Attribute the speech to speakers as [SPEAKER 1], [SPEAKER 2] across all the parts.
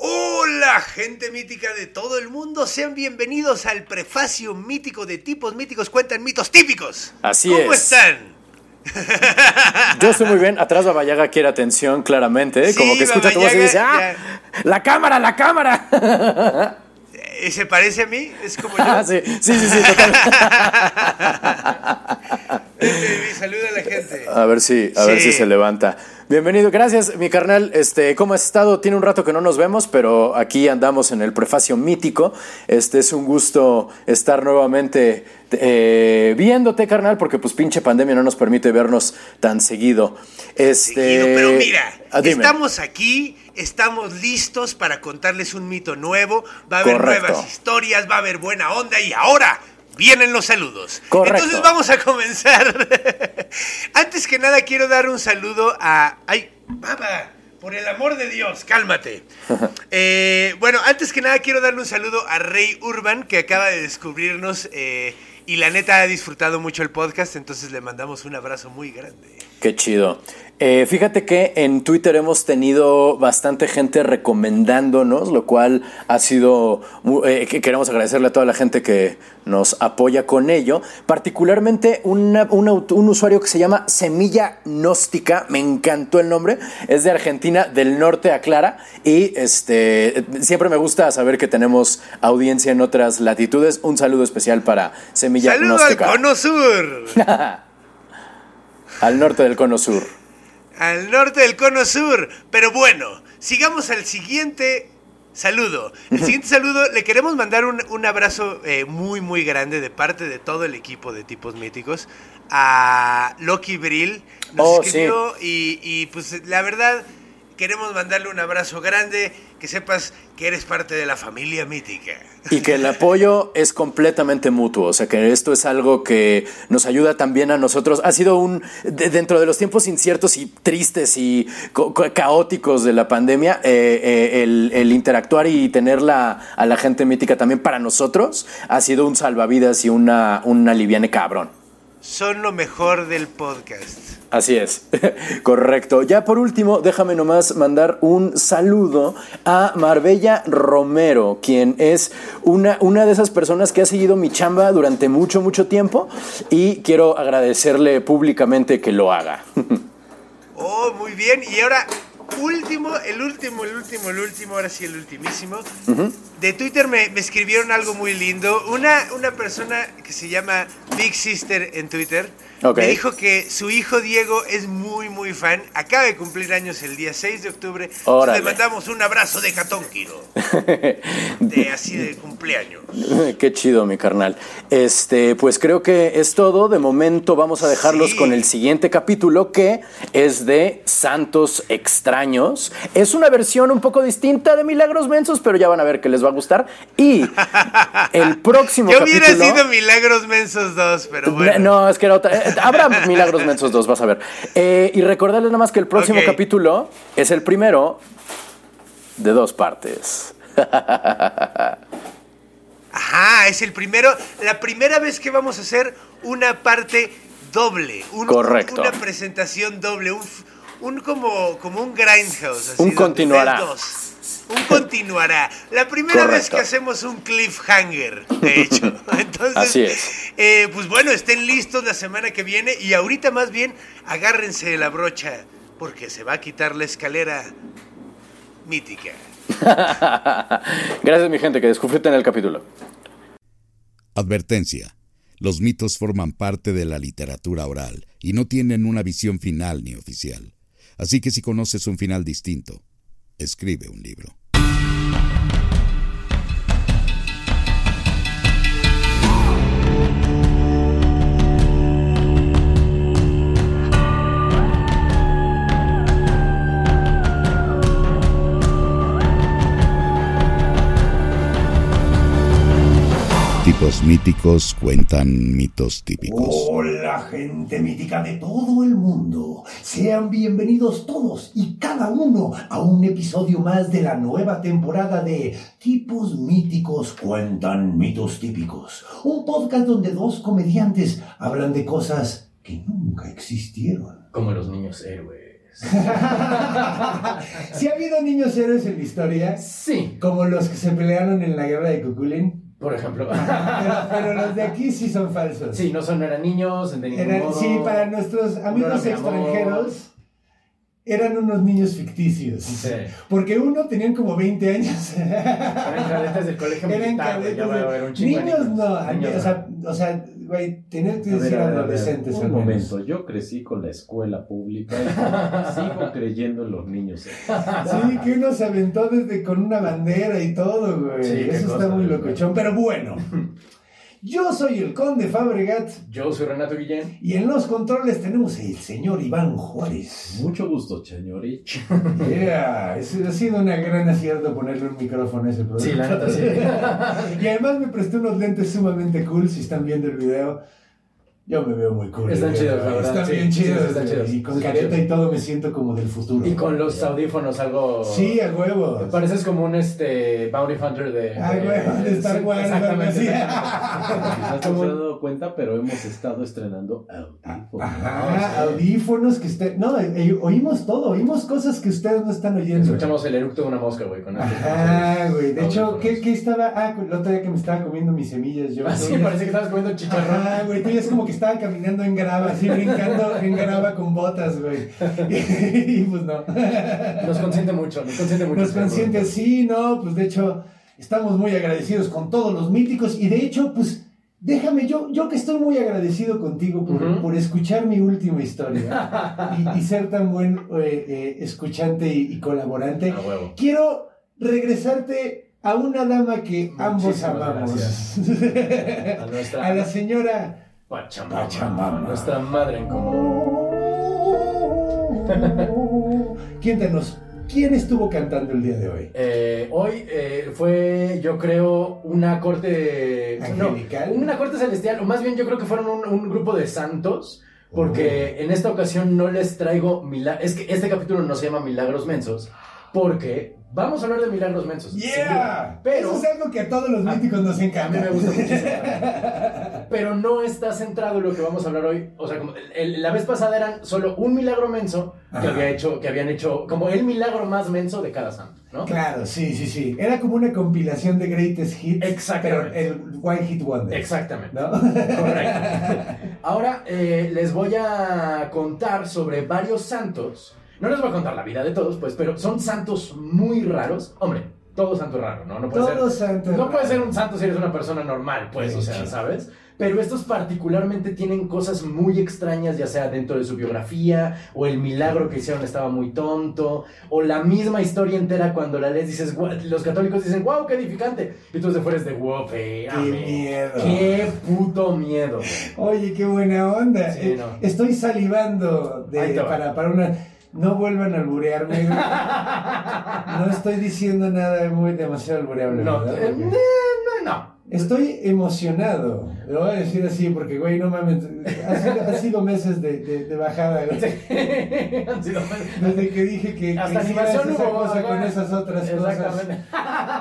[SPEAKER 1] Hola, gente mítica de todo el mundo. Sean bienvenidos al prefacio mítico de tipos míticos cuentan mitos típicos.
[SPEAKER 2] Así
[SPEAKER 1] ¿Cómo
[SPEAKER 2] es.
[SPEAKER 1] están?
[SPEAKER 2] Yo estoy muy bien. Atrás Babayaga quiere atención, claramente. ¿eh?
[SPEAKER 1] Sí,
[SPEAKER 2] Como que escucha tu voz y dice: ¡Ah! ¡La cámara, la cámara!
[SPEAKER 1] Eh, ¿Se parece a mí? Es como yo.
[SPEAKER 2] Ah, sí, sí, sí, sí, total.
[SPEAKER 1] Ven, baby, saluda a la gente.
[SPEAKER 2] A ver si, a ver
[SPEAKER 1] Sí.
[SPEAKER 2] si se levanta. Bienvenido, gracias, mi carnal. Este, ¿cómo has estado? Tiene un rato que no nos vemos, pero aquí andamos en el prefacio mítico. Este es un gusto estar nuevamente eh, viéndote, carnal, porque pues pinche pandemia no nos permite vernos tan seguido. Este,
[SPEAKER 1] Seguido, pero mira,
[SPEAKER 2] ah,
[SPEAKER 1] estamos aquí, estamos listos para contarles un mito nuevo. Va a haber
[SPEAKER 2] Correcto.
[SPEAKER 1] nuevas historias, va a haber buena onda y ahora vienen los saludos.
[SPEAKER 2] Correcto.
[SPEAKER 1] Entonces vamos a comenzar. Antes que nada quiero dar un saludo a... ¡Ay, baba! Por el amor de Dios, cálmate. Eh, bueno, antes que nada quiero darle un saludo a Rey Urban, que acaba de descubrirnos eh, y la neta ha disfrutado mucho el podcast, entonces le mandamos un abrazo muy grande.
[SPEAKER 2] Qué chido. Eh, fíjate que en Twitter hemos tenido bastante gente recomendándonos, lo cual ha sido, eh, que queremos agradecerle a toda la gente que nos apoya con ello. Particularmente una- un usuario que se llama Semilla Gnóstica, me encantó el nombre, es de Argentina, del norte a Clara, y este, siempre me gusta saber que tenemos audiencia en otras latitudes. Un saludo especial para Semilla
[SPEAKER 1] ¡Saludo al
[SPEAKER 2] Gnóstica.
[SPEAKER 1] Cono Sur!
[SPEAKER 2] al norte del cono sur.
[SPEAKER 1] Al norte del Cono Sur. Pero bueno, sigamos al siguiente saludo. El siguiente saludo, le queremos mandar un, un abrazo eh, muy, muy grande de parte de todo el equipo de tipos míticos a Loki Brill. Nos
[SPEAKER 2] Oh,
[SPEAKER 1] escribió y, y, pues la verdad queremos mandarle un abrazo grande, que sepas que eres parte de la familia mítica.
[SPEAKER 2] Y que el apoyo es completamente mutuo, o sea que esto es algo que nos ayuda también a nosotros. Ha sido un, de- dentro de los tiempos inciertos y tristes y co- co- caóticos de la pandemia, eh, eh, el, el interactuar y tener la- a la gente mítica también para nosotros ha sido un salvavidas y una, un aliviane cabrón.
[SPEAKER 1] Son lo mejor del podcast.
[SPEAKER 2] Así es, correcto. Ya por último, déjame nomás mandar un saludo a Marbella Romero, quien es una, una de esas personas que ha seguido mi chamba durante mucho, mucho tiempo y quiero agradecerle públicamente que lo haga.
[SPEAKER 1] Oh, muy bien. Y ahora, último, el último, el último, el último, ahora sí el ultimísimo. De Twitter me, me escribieron algo muy lindo. Una, una persona que se llama Big Sister en Twitter Me dijo que su hijo Diego es muy, muy fan. Acaba de cumplir años el día 6 de octubre. Le mandamos un abrazo de Catónquiro. De así de cumpleaños.
[SPEAKER 2] Qué chido, mi carnal. Este, pues creo que es todo. De momento vamos a dejarlos
[SPEAKER 1] Sí.
[SPEAKER 2] con el siguiente capítulo que es de Santos Extraños. Es una versión un poco distinta de Milagros Mensos, pero ya van a ver que les va a gustar. Y el próximo
[SPEAKER 1] Yo hubiera
[SPEAKER 2] capítulo.
[SPEAKER 1] sido Milagros Mensos 2, pero bueno.
[SPEAKER 2] No, es que era otra. Habrá Milagros Mensos 2, vas a ver. Eh, y recordarles nada más que el próximo capítulo es el primero de dos partes.
[SPEAKER 1] Ajá, es el primero, la primera vez que vamos a hacer una parte doble. un-
[SPEAKER 2] Correcto.
[SPEAKER 1] Una presentación doble, un, un como, como un grindhouse. así,
[SPEAKER 2] Un continuará.
[SPEAKER 1] Un continuará. La primera vez que hacemos un cliffhanger, de hecho. Entonces,
[SPEAKER 2] Así es.
[SPEAKER 1] eh, pues bueno, estén listos la semana que viene y ahorita más bien agárrense de la brocha porque se va a quitar la escalera mítica.
[SPEAKER 2] Gracias, mi gente, que disfruten el capítulo.
[SPEAKER 3] Advertencia. Los mitos forman parte de la literatura oral y no tienen una visión final ni oficial. Así que si conoces un final distinto, escribe un libro. Los míticos cuentan mitos típicos.
[SPEAKER 1] Hola gente mítica de todo el mundo. Sean bienvenidos todos y cada uno a un episodio más de la nueva temporada de Tipos míticos cuentan mitos típicos. Un podcast donde dos comediantes hablan de cosas que nunca existieron.
[SPEAKER 2] Como los niños héroes.
[SPEAKER 1] Si ha habido niños héroes en la historia,
[SPEAKER 2] Sí,
[SPEAKER 1] como los que se pelearon en la guerra de Cuculín,
[SPEAKER 2] por ejemplo.
[SPEAKER 1] pero, pero los de aquí sí son falsos.
[SPEAKER 2] Sí, no son, eran niños, de ningún
[SPEAKER 1] Eran-
[SPEAKER 2] modo.
[SPEAKER 1] sí, para nuestros amigos
[SPEAKER 2] eran mi amor.
[SPEAKER 1] extranjeros, eran unos niños ficticios.
[SPEAKER 2] Sí.
[SPEAKER 1] Porque uno tenían como 20 años.
[SPEAKER 2] Eran cadetes del colegio
[SPEAKER 1] Eran
[SPEAKER 2] militar, güey,
[SPEAKER 1] cadetes
[SPEAKER 2] ya va a
[SPEAKER 1] de-
[SPEAKER 2] haber un de
[SPEAKER 1] Niños no,
[SPEAKER 2] Niños
[SPEAKER 1] o sea, o sea, güey, tenían que decir
[SPEAKER 4] a ver,
[SPEAKER 1] adolescentes
[SPEAKER 4] Un
[SPEAKER 1] al menos.
[SPEAKER 4] momento, yo crecí con la escuela pública y sigo creyendo en los niños.
[SPEAKER 1] Sí, que uno se aventó desde con una bandera y todo, güey.
[SPEAKER 2] Sí,
[SPEAKER 1] Eso está muy locochón. Pero bueno, yo soy el conde Fabregat
[SPEAKER 2] Yo soy Renato Guillén.
[SPEAKER 1] y en los controles tenemos el señor Iván Juárez.
[SPEAKER 4] Mucho gusto, señorich.
[SPEAKER 1] Yeah, es- ha sido un gran acierto ponerle un micrófono a ese producto.
[SPEAKER 2] Sí, la neta, sí.
[SPEAKER 1] y además me prestó unos lentes sumamente cool. Si están viendo el video, yo me veo muy cool.
[SPEAKER 2] Están chidos, la verdad,
[SPEAKER 1] Están
[SPEAKER 2] sí,
[SPEAKER 1] bien
[SPEAKER 2] sí,
[SPEAKER 1] chidos.
[SPEAKER 2] sí, están chidos.
[SPEAKER 1] Y con
[SPEAKER 2] Sí, están
[SPEAKER 1] careta
[SPEAKER 2] chidos.
[SPEAKER 1] y todo me siento como del futuro.
[SPEAKER 2] Y con los audífonos algo...
[SPEAKER 1] Sí, a huevo.
[SPEAKER 2] Pareces como un este Bounty Hunter de...
[SPEAKER 1] Ah, güey, de Star
[SPEAKER 2] Sí,
[SPEAKER 1] Wars,
[SPEAKER 2] Exactamente.
[SPEAKER 4] Quizás no se han dado cuenta, pero hemos estado estrenando audífonos.
[SPEAKER 1] Ajá, audífonos que usted. No, eh, oímos todo, oímos cosas que ustedes no están oyendo.
[SPEAKER 2] Escuchamos el eructo de una mosca, güey, con
[SPEAKER 1] Ajá, güey. De hecho. ¿qué, qué estaba? Ah, el otro día que me estaba comiendo mis semillas. Yo,
[SPEAKER 2] Así
[SPEAKER 1] Tú ya-
[SPEAKER 2] parece que estabas comiendo chicharrón.
[SPEAKER 1] Ajá, güey, tú ya es como que estaba caminando en grava, así brincando en grava con botas, güey. Y, pues no.
[SPEAKER 2] Nos consiente mucho, nos consiente mucho.
[SPEAKER 1] Nos
[SPEAKER 2] este
[SPEAKER 1] consiente, sí, no, pues de hecho, estamos muy agradecidos con todos los míticos y de hecho, pues. Déjame, yo, yo que estoy muy agradecido contigo por, por escuchar mi última historia y, y ser tan buen eh, eh, escuchante y, y colaborante.
[SPEAKER 2] A huevo.
[SPEAKER 1] Quiero regresarte a una dama que ambos amamos.
[SPEAKER 2] A nuestra
[SPEAKER 1] a la señora
[SPEAKER 2] Pachamama,
[SPEAKER 1] Pachamama.
[SPEAKER 2] nuestra madre en común.
[SPEAKER 1] Cuéntanos, ¿quién estuvo cantando el día de hoy?
[SPEAKER 2] Eh, hoy eh, fue, yo creo, una corte.
[SPEAKER 1] ¿Angelical?
[SPEAKER 2] No, una corte celestial, o más bien yo creo que fueron un, un grupo de santos. Porque en esta ocasión no les traigo milagros. Es que este capítulo no se llama Milagros Mensos. Porque vamos a hablar de milagros mensos.
[SPEAKER 1] ¡Yeah!
[SPEAKER 2] Pero.
[SPEAKER 1] Eso es algo que a todos los míticos nos
[SPEAKER 2] A
[SPEAKER 1] encanta.
[SPEAKER 2] mí me gusta muchísimo. Pero no está centrado en lo que vamos a hablar hoy. O sea, como el- el- la vez pasada eran solo un milagro menso que, había hecho, que habían hecho como el milagro más menso de cada santo, ¿no?
[SPEAKER 1] Claro, sí, sí, sí. Era como una compilación de greatest hits.
[SPEAKER 2] Exactamente.
[SPEAKER 1] Pero el One Hit Wonder.
[SPEAKER 2] Exactamente.
[SPEAKER 1] ¿No?
[SPEAKER 2] Correcto. Ahora eh, les voy a contar sobre varios santos. No les voy a contar la vida de todos, pues, pero son santos muy raros. Hombre, todo santo es raro, ¿no? No puede
[SPEAKER 1] Todos
[SPEAKER 2] ser.
[SPEAKER 1] santos
[SPEAKER 2] No puede ser un santo si eres una persona normal, pues, o sea. ¿sabes? Pero estos particularmente tienen cosas muy extrañas, ya sea dentro de su biografía, o el milagro que hicieron estaba muy tonto, o la misma historia entera cuando la lees dices, los católicos dicen, wow, qué edificante. Y tú de fuera es de, wow,
[SPEAKER 1] Qué miedo.
[SPEAKER 2] Qué puto miedo. güey".
[SPEAKER 1] Oye, qué buena onda.
[SPEAKER 2] Sí,
[SPEAKER 1] Eh,
[SPEAKER 2] no.
[SPEAKER 1] Estoy salivando de-
[SPEAKER 2] te
[SPEAKER 1] para, para una. No vuelvan a alburearme. güey. No estoy diciendo nada muy demasiado albureable.
[SPEAKER 2] No,
[SPEAKER 1] ¿verdad?
[SPEAKER 2] eh, no, no.
[SPEAKER 1] Estoy emocionado. Lo voy a decir así porque, güey, no mames. Ha sido, ha sido meses de, de- de bajada, güey.
[SPEAKER 2] Han sido-
[SPEAKER 1] Desde que dije que,
[SPEAKER 2] Hasta
[SPEAKER 1] que esa
[SPEAKER 2] hubo,
[SPEAKER 1] cosa con esas otras cosas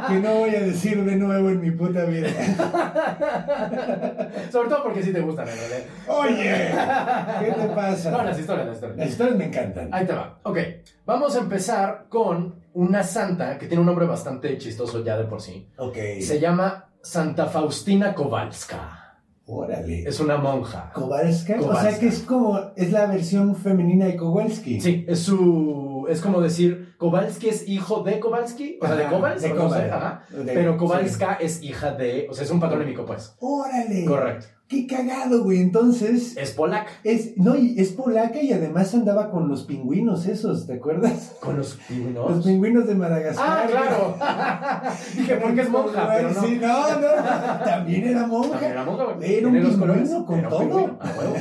[SPEAKER 1] que no voy a decir de nuevo en mi puta vida.
[SPEAKER 2] Sobre todo porque sí te gustan, en realidad.
[SPEAKER 1] Oye, ¿qué te pasa?
[SPEAKER 2] No, las historias, las historias.
[SPEAKER 1] Las historias me encantan.
[SPEAKER 2] Ahí te va. Ok, vamos a empezar con una santa que tiene un nombre bastante chistoso ya de por sí.
[SPEAKER 1] Ok.
[SPEAKER 2] Se llama Santa Faustina Kowalska.
[SPEAKER 1] Órale.
[SPEAKER 2] Es una monja.
[SPEAKER 1] Kowalska. O sea que es como, es la versión femenina de Kowalski.
[SPEAKER 2] Sí, es su. Es como decir, Kowalski es hijo de Kowalski, o sea, de
[SPEAKER 1] Ajá,
[SPEAKER 2] Kowals,
[SPEAKER 1] de
[SPEAKER 2] o no sé,
[SPEAKER 1] Kowal.
[SPEAKER 2] ajá.
[SPEAKER 1] De-
[SPEAKER 2] Pero Kowalska es hija de. O sea, es un patronímico, pues.
[SPEAKER 1] Órale.
[SPEAKER 2] Correcto.
[SPEAKER 1] Qué cagado, güey. Entonces,
[SPEAKER 2] Es polaca.
[SPEAKER 1] es, no, y es polaca y además andaba con los pingüinos esos, ¿te acuerdas?
[SPEAKER 2] Con los pingüinos.
[SPEAKER 1] Los pingüinos de Madagascar.
[SPEAKER 2] Ah, claro. Dije, porque es monja, pero no.
[SPEAKER 1] Sí, no, no. También era monja.
[SPEAKER 2] También era monja, güey.
[SPEAKER 1] Era un
[SPEAKER 2] los
[SPEAKER 1] pingüino
[SPEAKER 2] colores.
[SPEAKER 1] con
[SPEAKER 2] Era
[SPEAKER 1] todo.
[SPEAKER 2] pingüino, a huevo.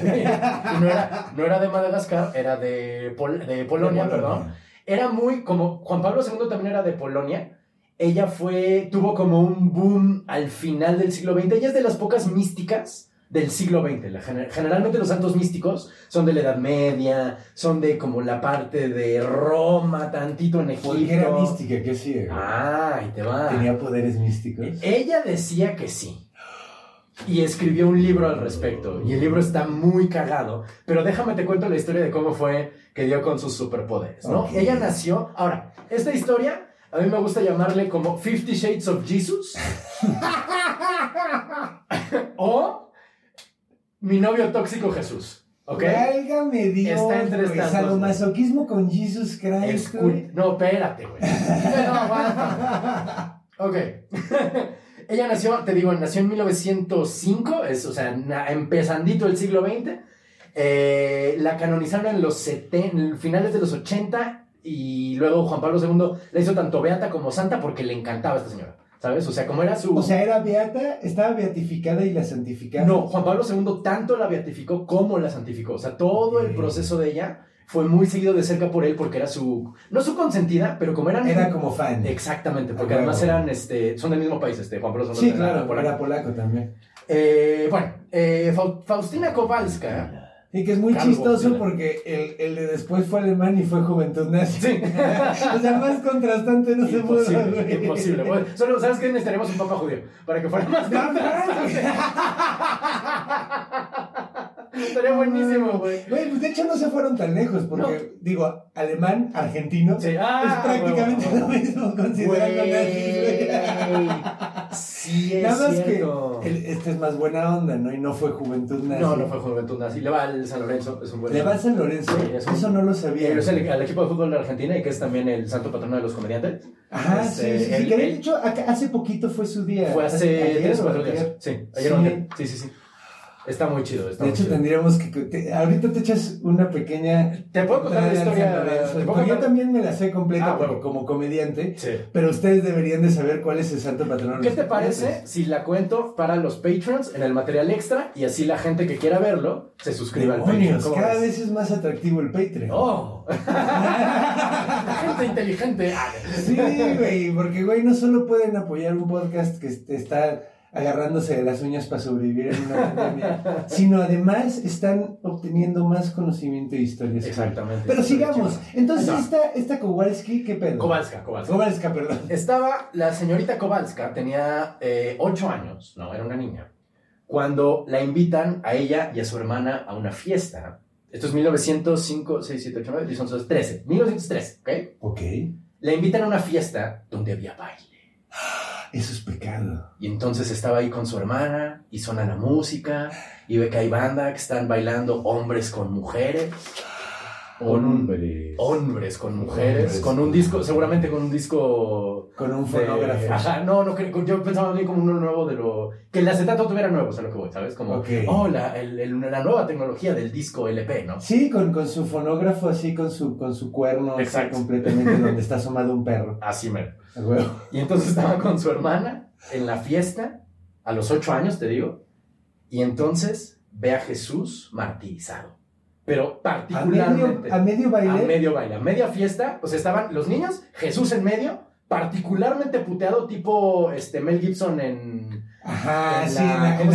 [SPEAKER 2] y no era, no era de Madagascar, era de, Pol- de Polonia,
[SPEAKER 1] De Polonia.
[SPEAKER 2] perdón. Era muy, como Juan Pablo II también era de Polonia, ella fue, tuvo como un boom al final del siglo XX. Ella es de las pocas místicas del siglo XX. La generalmente los santos místicos son de la Edad Media, son de como la parte de Roma, tantito en Egipto.
[SPEAKER 1] Porque era mística, que sí.
[SPEAKER 2] Ah, ahí te va.
[SPEAKER 1] Tenía poderes místicos.
[SPEAKER 2] Ella decía que sí. Y escribió un libro al respecto. Y el libro está muy cagado. Pero déjame te cuento la historia de cómo fue que dio con sus superpoderes, ¿no?
[SPEAKER 1] Ok.
[SPEAKER 2] Ella nació. Ahora, esta historia a mí me gusta llamarle como Fifty Shades of Jesus. o Mi novio tóxico Jesús. ¿Ok?
[SPEAKER 1] Válgame Dios.
[SPEAKER 2] Está entre estas dos,
[SPEAKER 1] Sadomasoquismo con Jesus Christ.
[SPEAKER 2] Escu-. No, espérate, güey. No, aguanta. Ok. Ella nació, te digo, nació en 1905, es, o sea, na- empezandito el siglo XX. Eh, la canonizaron en los 70, en finales de los 80 y luego Juan Pablo II la hizo tanto beata como santa porque le encantaba a esta señora, ¿sabes? O sea, como era su...
[SPEAKER 1] O sea, era beata, estaba beatificada y la santificaron.
[SPEAKER 2] No, Juan Pablo II tanto la beatificó como la santificó. O sea, todo el proceso de ella fue muy seguido de cerca por él porque era su... No su consentida, pero como eran...
[SPEAKER 1] Era como fan.
[SPEAKER 2] Exactamente, porque
[SPEAKER 1] Ah,
[SPEAKER 2] además eran, este, son del mismo país, este, Juan Pablo.
[SPEAKER 1] Sí,
[SPEAKER 2] era
[SPEAKER 1] claro,
[SPEAKER 2] polaco.
[SPEAKER 1] era polaco también.
[SPEAKER 2] Eh, bueno, eh, Fau- Faustina Kowalska.
[SPEAKER 1] Y que es muy
[SPEAKER 2] Calvo,
[SPEAKER 1] chistoso porque el, el de después fue alemán y fue juventud nazi.
[SPEAKER 2] Sí.
[SPEAKER 1] o sea, más contrastante no se pudo.
[SPEAKER 2] Imposible,
[SPEAKER 1] güey.
[SPEAKER 2] imposible. Bueno, solo, ¿sabes qué? Necesitaríamos un papa judío para que fuera más contrastante. Estaría buenísimo, güey.
[SPEAKER 1] Güey, pues de hecho no se fueron tan lejos, porque, digo, alemán, argentino,
[SPEAKER 2] Sí, ah,
[SPEAKER 1] es prácticamente lo mismo, considerando güey.
[SPEAKER 2] Sí, es
[SPEAKER 1] Nada más
[SPEAKER 2] cierto.
[SPEAKER 1] que el- este es más buena onda, ¿no? Y no fue juventud nazi.
[SPEAKER 2] No, no fue Juventud Nazi. Le va al San Lorenzo, es un buen.
[SPEAKER 1] Le va a San Lorenzo.
[SPEAKER 2] Sí, es un-
[SPEAKER 1] Eso no lo sabía.
[SPEAKER 2] Eh, es el, al equipo de fútbol de Argentina y que es también el santo patrono de los comediantes.
[SPEAKER 1] Ajá,
[SPEAKER 2] Este,
[SPEAKER 1] sí, sí, sí.
[SPEAKER 2] él-
[SPEAKER 1] que de hecho, hace poquito fue su día.
[SPEAKER 2] Fue hace tres o cuatro días. Sí, ayer
[SPEAKER 1] Sí.
[SPEAKER 2] Sí, sí, sí. Está muy chido. Está
[SPEAKER 1] De
[SPEAKER 2] muy
[SPEAKER 1] hecho,
[SPEAKER 2] chido.
[SPEAKER 1] tendríamos que. te- ahorita te echas una pequeña.
[SPEAKER 2] Te puedo contar la historia. Te puedo
[SPEAKER 1] porque yo
[SPEAKER 2] contar-
[SPEAKER 1] también me la sé completa
[SPEAKER 2] Ah,
[SPEAKER 1] como comediante.
[SPEAKER 2] Sí.
[SPEAKER 1] Pero ustedes deberían de saber cuál es el santo patrono. de
[SPEAKER 2] ¿Qué te parece si la cuento para los patrons en el material extra y así la gente que quiera verlo se suscriba al Patreon?
[SPEAKER 1] Demonios,
[SPEAKER 2] ¿Cómo
[SPEAKER 1] cada
[SPEAKER 2] ves?
[SPEAKER 1] vez es más atractivo el Patreon.
[SPEAKER 2] ¡Oh! gente inteligente.
[SPEAKER 1] Sí, güey, porque, güey, no solo pueden apoyar un podcast que está agarrándose de las uñas para sobrevivir en una pandemia, sino además están obteniendo más conocimiento e historias.
[SPEAKER 2] Exactamente.
[SPEAKER 1] Pero sigamos. Entonces, esta, esta Kowalski, ¿qué pedo?
[SPEAKER 2] Kowalska, Kowalska.
[SPEAKER 1] Kowalska, perdón.
[SPEAKER 2] Estaba la señorita Kowalska, tenía eh, ocho años, no, era una niña, cuando la invitan a ella y a su hermana a una fiesta. Esto es 1905, 6, 7, 8, 9, 10, 11, 12, 13. 1913, ¿ok?
[SPEAKER 1] Ok.
[SPEAKER 2] La invitan a una fiesta donde había baile.
[SPEAKER 1] Eso es pecado.
[SPEAKER 2] Y entonces estaba ahí con su hermana y suena la música y ve que hay banda que están bailando hombres con mujeres. Con un-
[SPEAKER 4] Hombre.
[SPEAKER 2] Hombres con mujeres,
[SPEAKER 1] Hombres
[SPEAKER 2] con un disco, seguramente con un disco
[SPEAKER 1] Con un
[SPEAKER 2] de-
[SPEAKER 1] fonógrafo.
[SPEAKER 2] Ajá, no, no, creo- yo pensaba bien como uno nuevo de lo... Que el acetato tuviera nuevos, a lo que voy, ¿sabes? Como,
[SPEAKER 1] Ok.
[SPEAKER 2] oh, la, el- el- la nueva tecnología del disco LP, ¿no?
[SPEAKER 1] Sí, con, con su fonógrafo así, con su, con su cuerno así completamente donde está asomado un perro.
[SPEAKER 2] Así mero. Y entonces estaba con su hermana en la fiesta, a los ocho años, te digo, y entonces ve a Jesús martirizado. Pero
[SPEAKER 1] A medio,
[SPEAKER 2] particularmente...
[SPEAKER 1] a medio baile.
[SPEAKER 2] A medio baile, a media fiesta, o sea, estaban los niños, Jesús en medio, particularmente puteado, tipo este, Mel Gibson en...
[SPEAKER 1] Ajá,
[SPEAKER 2] en
[SPEAKER 1] sí,
[SPEAKER 2] la-
[SPEAKER 1] en la,
[SPEAKER 2] ¿cómo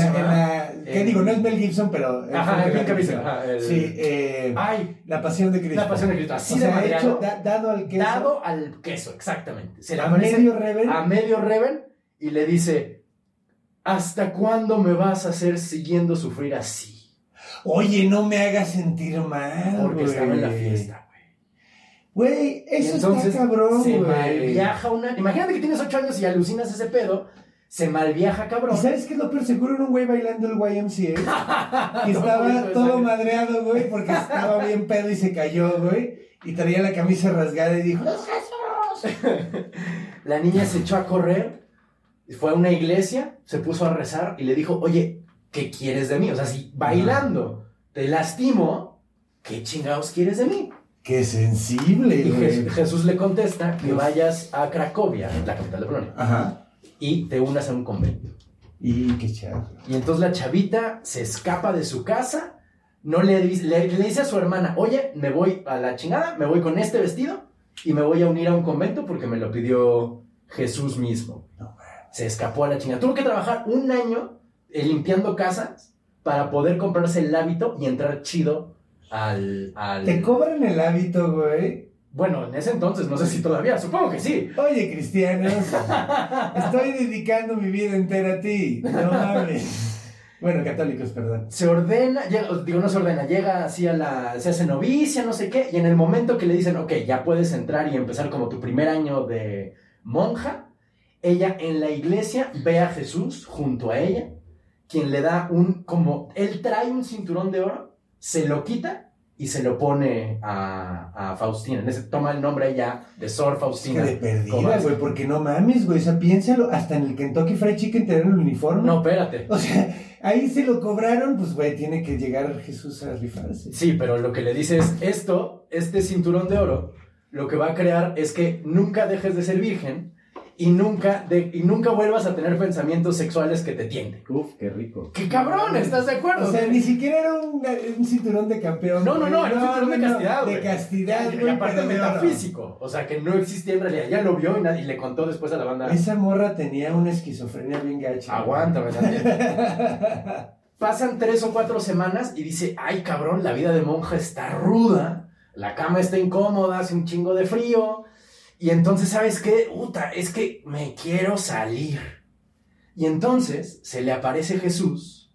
[SPEAKER 1] en digo? No es Mel Gibson, pero...
[SPEAKER 2] Ajá,
[SPEAKER 1] el
[SPEAKER 2] ajá, el-
[SPEAKER 1] Sí, eh,
[SPEAKER 2] ¡Ay!
[SPEAKER 1] La Pasión de Cristo.
[SPEAKER 2] La pasión de Cristo, así
[SPEAKER 1] o
[SPEAKER 2] de
[SPEAKER 1] hecho, da- dado al queso.
[SPEAKER 2] dado al queso, exactamente. Se
[SPEAKER 1] a medio reven.
[SPEAKER 2] a medio Reven y le dice, ¿hasta cuándo me vas a hacer siguiendo sufrir así?
[SPEAKER 1] Oye, no me hagas sentir mal,
[SPEAKER 2] Porque
[SPEAKER 1] güey.
[SPEAKER 2] estaba en la fiesta, güey.
[SPEAKER 1] Güey,
[SPEAKER 2] Y
[SPEAKER 1] eso
[SPEAKER 2] entonces
[SPEAKER 1] está cabrón,
[SPEAKER 2] se
[SPEAKER 1] güey.
[SPEAKER 2] malviaja una... Imagínate que tienes ocho años y alucinas ese pedo, se malviaja cabrón.
[SPEAKER 1] ¿Y sabes qué es lo peor? Seguro era un güey bailando el YMCA. que
[SPEAKER 2] No,
[SPEAKER 1] estaba
[SPEAKER 2] güey,
[SPEAKER 1] todo madreado, güey, porque estaba bien pedo y se cayó, güey. Y traía la camisa rasgada y dijo, ¡Los Jesús!
[SPEAKER 2] La niña se echó a correr, fue a una iglesia, se puso a rezar y le dijo, oye, ¿qué quieres de mí? O sea, si bailando te lastimo, ¿qué chingados quieres de mí?
[SPEAKER 1] ¡Qué sensible,
[SPEAKER 2] Y Jesús le contesta que vayas a Cracovia, la capital de Polonia,
[SPEAKER 1] Ajá.
[SPEAKER 2] y te unas a un convento.
[SPEAKER 1] Y qué chavo.
[SPEAKER 2] Y entonces la chavita se escapa de su casa, no le, dice- le, le dice a su hermana, oye, me voy a la chingada, me voy con este vestido y me voy a unir a un convento porque me lo pidió Jesús mismo. Se escapó a la chingada. Tuvo que trabajar un año limpiando casas para poder comprarse el hábito y entrar chido al... al-
[SPEAKER 1] ¿Te cobran el hábito, güey?
[SPEAKER 2] Bueno, en ese entonces, no sé si todavía, supongo que sí.
[SPEAKER 1] Oye, cristianos, estoy dedicando mi vida entera a ti. No mames. Bueno, católicos, perdón.
[SPEAKER 2] Se ordena, llega- digo, no se ordena, llega así a la, se hace novicia, no sé qué, y en el momento que le dicen, ok, ya puedes entrar y empezar como tu primer año de monja, ella en la iglesia ve a Jesús junto a ella, quien le da un, como, él trae un cinturón de oro, se lo quita y se lo pone a, a Faustina. En ese, toma el nombre ella de Sor
[SPEAKER 1] Que
[SPEAKER 2] Faustina.
[SPEAKER 1] de perdida, güey, porque no mames, güey. O sea, piénsalo, hasta en el Kentucky Fried Chicken te dan el uniforme.
[SPEAKER 2] No, espérate.
[SPEAKER 1] O sea, ahí se lo cobraron, pues, güey, tiene que llegar Jesús a rifarse.
[SPEAKER 2] Sí, pero lo que le dice es esto, este cinturón de oro, lo que va a crear es que nunca dejes de ser virgen y nunca, de, y nunca vuelvas a tener pensamientos sexuales que te tienten.
[SPEAKER 4] Uf, qué rico.
[SPEAKER 2] ¡Qué cabrón! ¿Estás de acuerdo?
[SPEAKER 1] O sea, ni siquiera era un, un cinturón de campeón.
[SPEAKER 2] no, no, no, era un cinturón de castidad.
[SPEAKER 1] De castidad,
[SPEAKER 2] Y- y, aparte metafísico. O sea, que no existía en realidad. Ya lo vio y, nadie, y le contó después a la banda.
[SPEAKER 1] Esa morra tenía una esquizofrenia bien gacha.
[SPEAKER 2] Aguántame también. Pasan tres o cuatro semanas y dice, ay cabrón, la vida de monja está ruda, la cama está incómoda, hace un chingo de frío. Y entonces, ¿sabes qué? Uta, es que me quiero salir. Y entonces se le aparece Jesús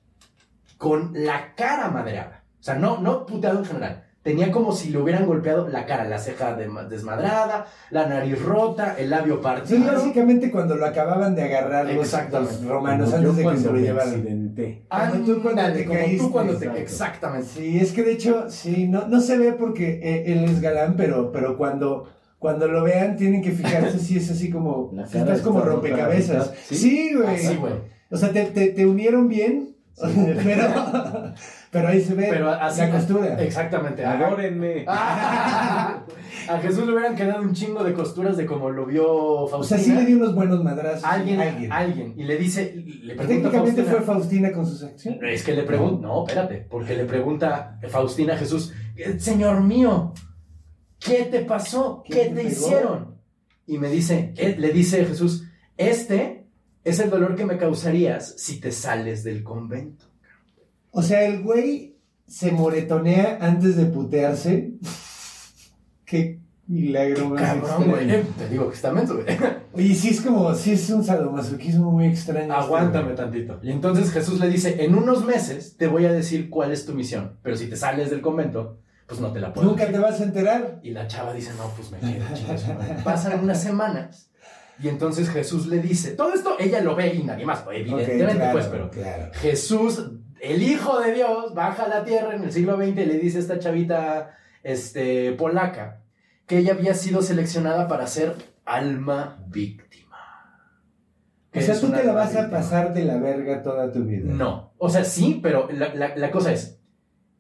[SPEAKER 2] con la cara maderada. O sea, no, no puteado en general. Tenía como si le hubieran golpeado la cara, la ceja de- desmadrada, la nariz rota, el labio
[SPEAKER 1] Sí,
[SPEAKER 2] partido.
[SPEAKER 1] básicamente cuando lo acaban de agarrar los, los romanos
[SPEAKER 4] Como
[SPEAKER 1] antes de que se lo llevaran. Como tú cuando
[SPEAKER 2] Ándale,
[SPEAKER 1] te
[SPEAKER 2] como
[SPEAKER 1] caíste,
[SPEAKER 2] tú cuando te... Exactamente.
[SPEAKER 1] Sí, es que de hecho, sí, no, no se ve porque eh, él es galán, pero, pero cuando, cuando lo vean tienen que fijarse si es así como, si estás como rompecabezas.
[SPEAKER 4] la mitad, ¿sí?
[SPEAKER 1] Sí, güey.
[SPEAKER 2] Así, güey.
[SPEAKER 1] O sea, te, te, te unieron bien, pero, pero ahí se ve
[SPEAKER 2] Pero así...
[SPEAKER 1] la costura.
[SPEAKER 2] Exactamente.
[SPEAKER 4] Adórenme.
[SPEAKER 2] Ah, a Jesús le hubieran quedado un chingo de costuras de como lo vio
[SPEAKER 1] O sea,
[SPEAKER 2] Faustina.
[SPEAKER 1] sí le dio unos buenos madrazos.
[SPEAKER 2] alguien,
[SPEAKER 1] alguien.
[SPEAKER 2] alguien. Y le dice, le
[SPEAKER 1] Técnicamente
[SPEAKER 2] Faustina.
[SPEAKER 1] fue Faustina con sus acciones.
[SPEAKER 2] Es que le pregunta, no, espérate, porque le pregunta Faustina a Jesús, "Eh, Señor mío, ¿qué te pasó? ¿Qué,
[SPEAKER 1] ¿Quién
[SPEAKER 2] te,
[SPEAKER 1] te pegó?"
[SPEAKER 2] hicieron? Y me dice, eh, le dice Jesús, este es el dolor que me causarías si te sales del convento.
[SPEAKER 1] O sea, el güey se moretonea antes de putearse. Qué milagro más
[SPEAKER 2] Cabrón, güey. Te digo que está menso, güey.
[SPEAKER 1] Oye, sí es como, sí es un sadomasoquismo muy extraño.
[SPEAKER 2] Aguántame tantito. Y entonces Jesús le dice, en unos meses te voy a decir cuál es tu misión, pero si te sales del convento, pues no te la puedo
[SPEAKER 1] Nunca
[SPEAKER 2] decir".
[SPEAKER 1] te vas a enterar.
[SPEAKER 2] Y la chava dice, no, pues me quedo, madre". Pasan unas semanas y entonces Jesús le dice, todo esto ella lo ve y nadie más, evidentemente,
[SPEAKER 1] Ok, claro,
[SPEAKER 2] pues, pero
[SPEAKER 1] claro.
[SPEAKER 2] Jesús, el Hijo de Dios, baja a la tierra en el siglo XX y le dice a esta chavita este, polaca que ella había sido seleccionada para ser alma víctima.
[SPEAKER 1] O
[SPEAKER 2] ¿Qué
[SPEAKER 1] sea, tú te la vas a
[SPEAKER 2] víctima?
[SPEAKER 1] pasar de la verga toda tu vida.
[SPEAKER 2] No, o sea, sí, pero la, la- la cosa es,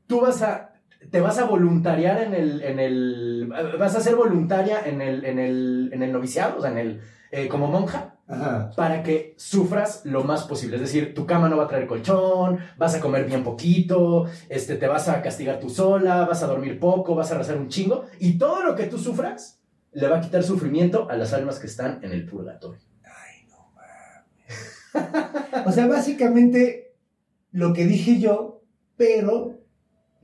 [SPEAKER 2] tú vas a, te vas a voluntariar en el, en el, vas a ser voluntaria en el, en el, en el noviciado, o sea, en el, eh, como monja,
[SPEAKER 1] Ajá.
[SPEAKER 2] para que sufras lo más posible. Es decir, tu cama no va a traer colchón, vas a comer bien poquito, este, te vas a castigar tú sola, vas a dormir poco, vas a rezar un chingo, y todo lo que tú sufras le va a quitar sufrimiento a las almas que están en el purgatorio.
[SPEAKER 1] O sea, básicamente lo que dije yo, pero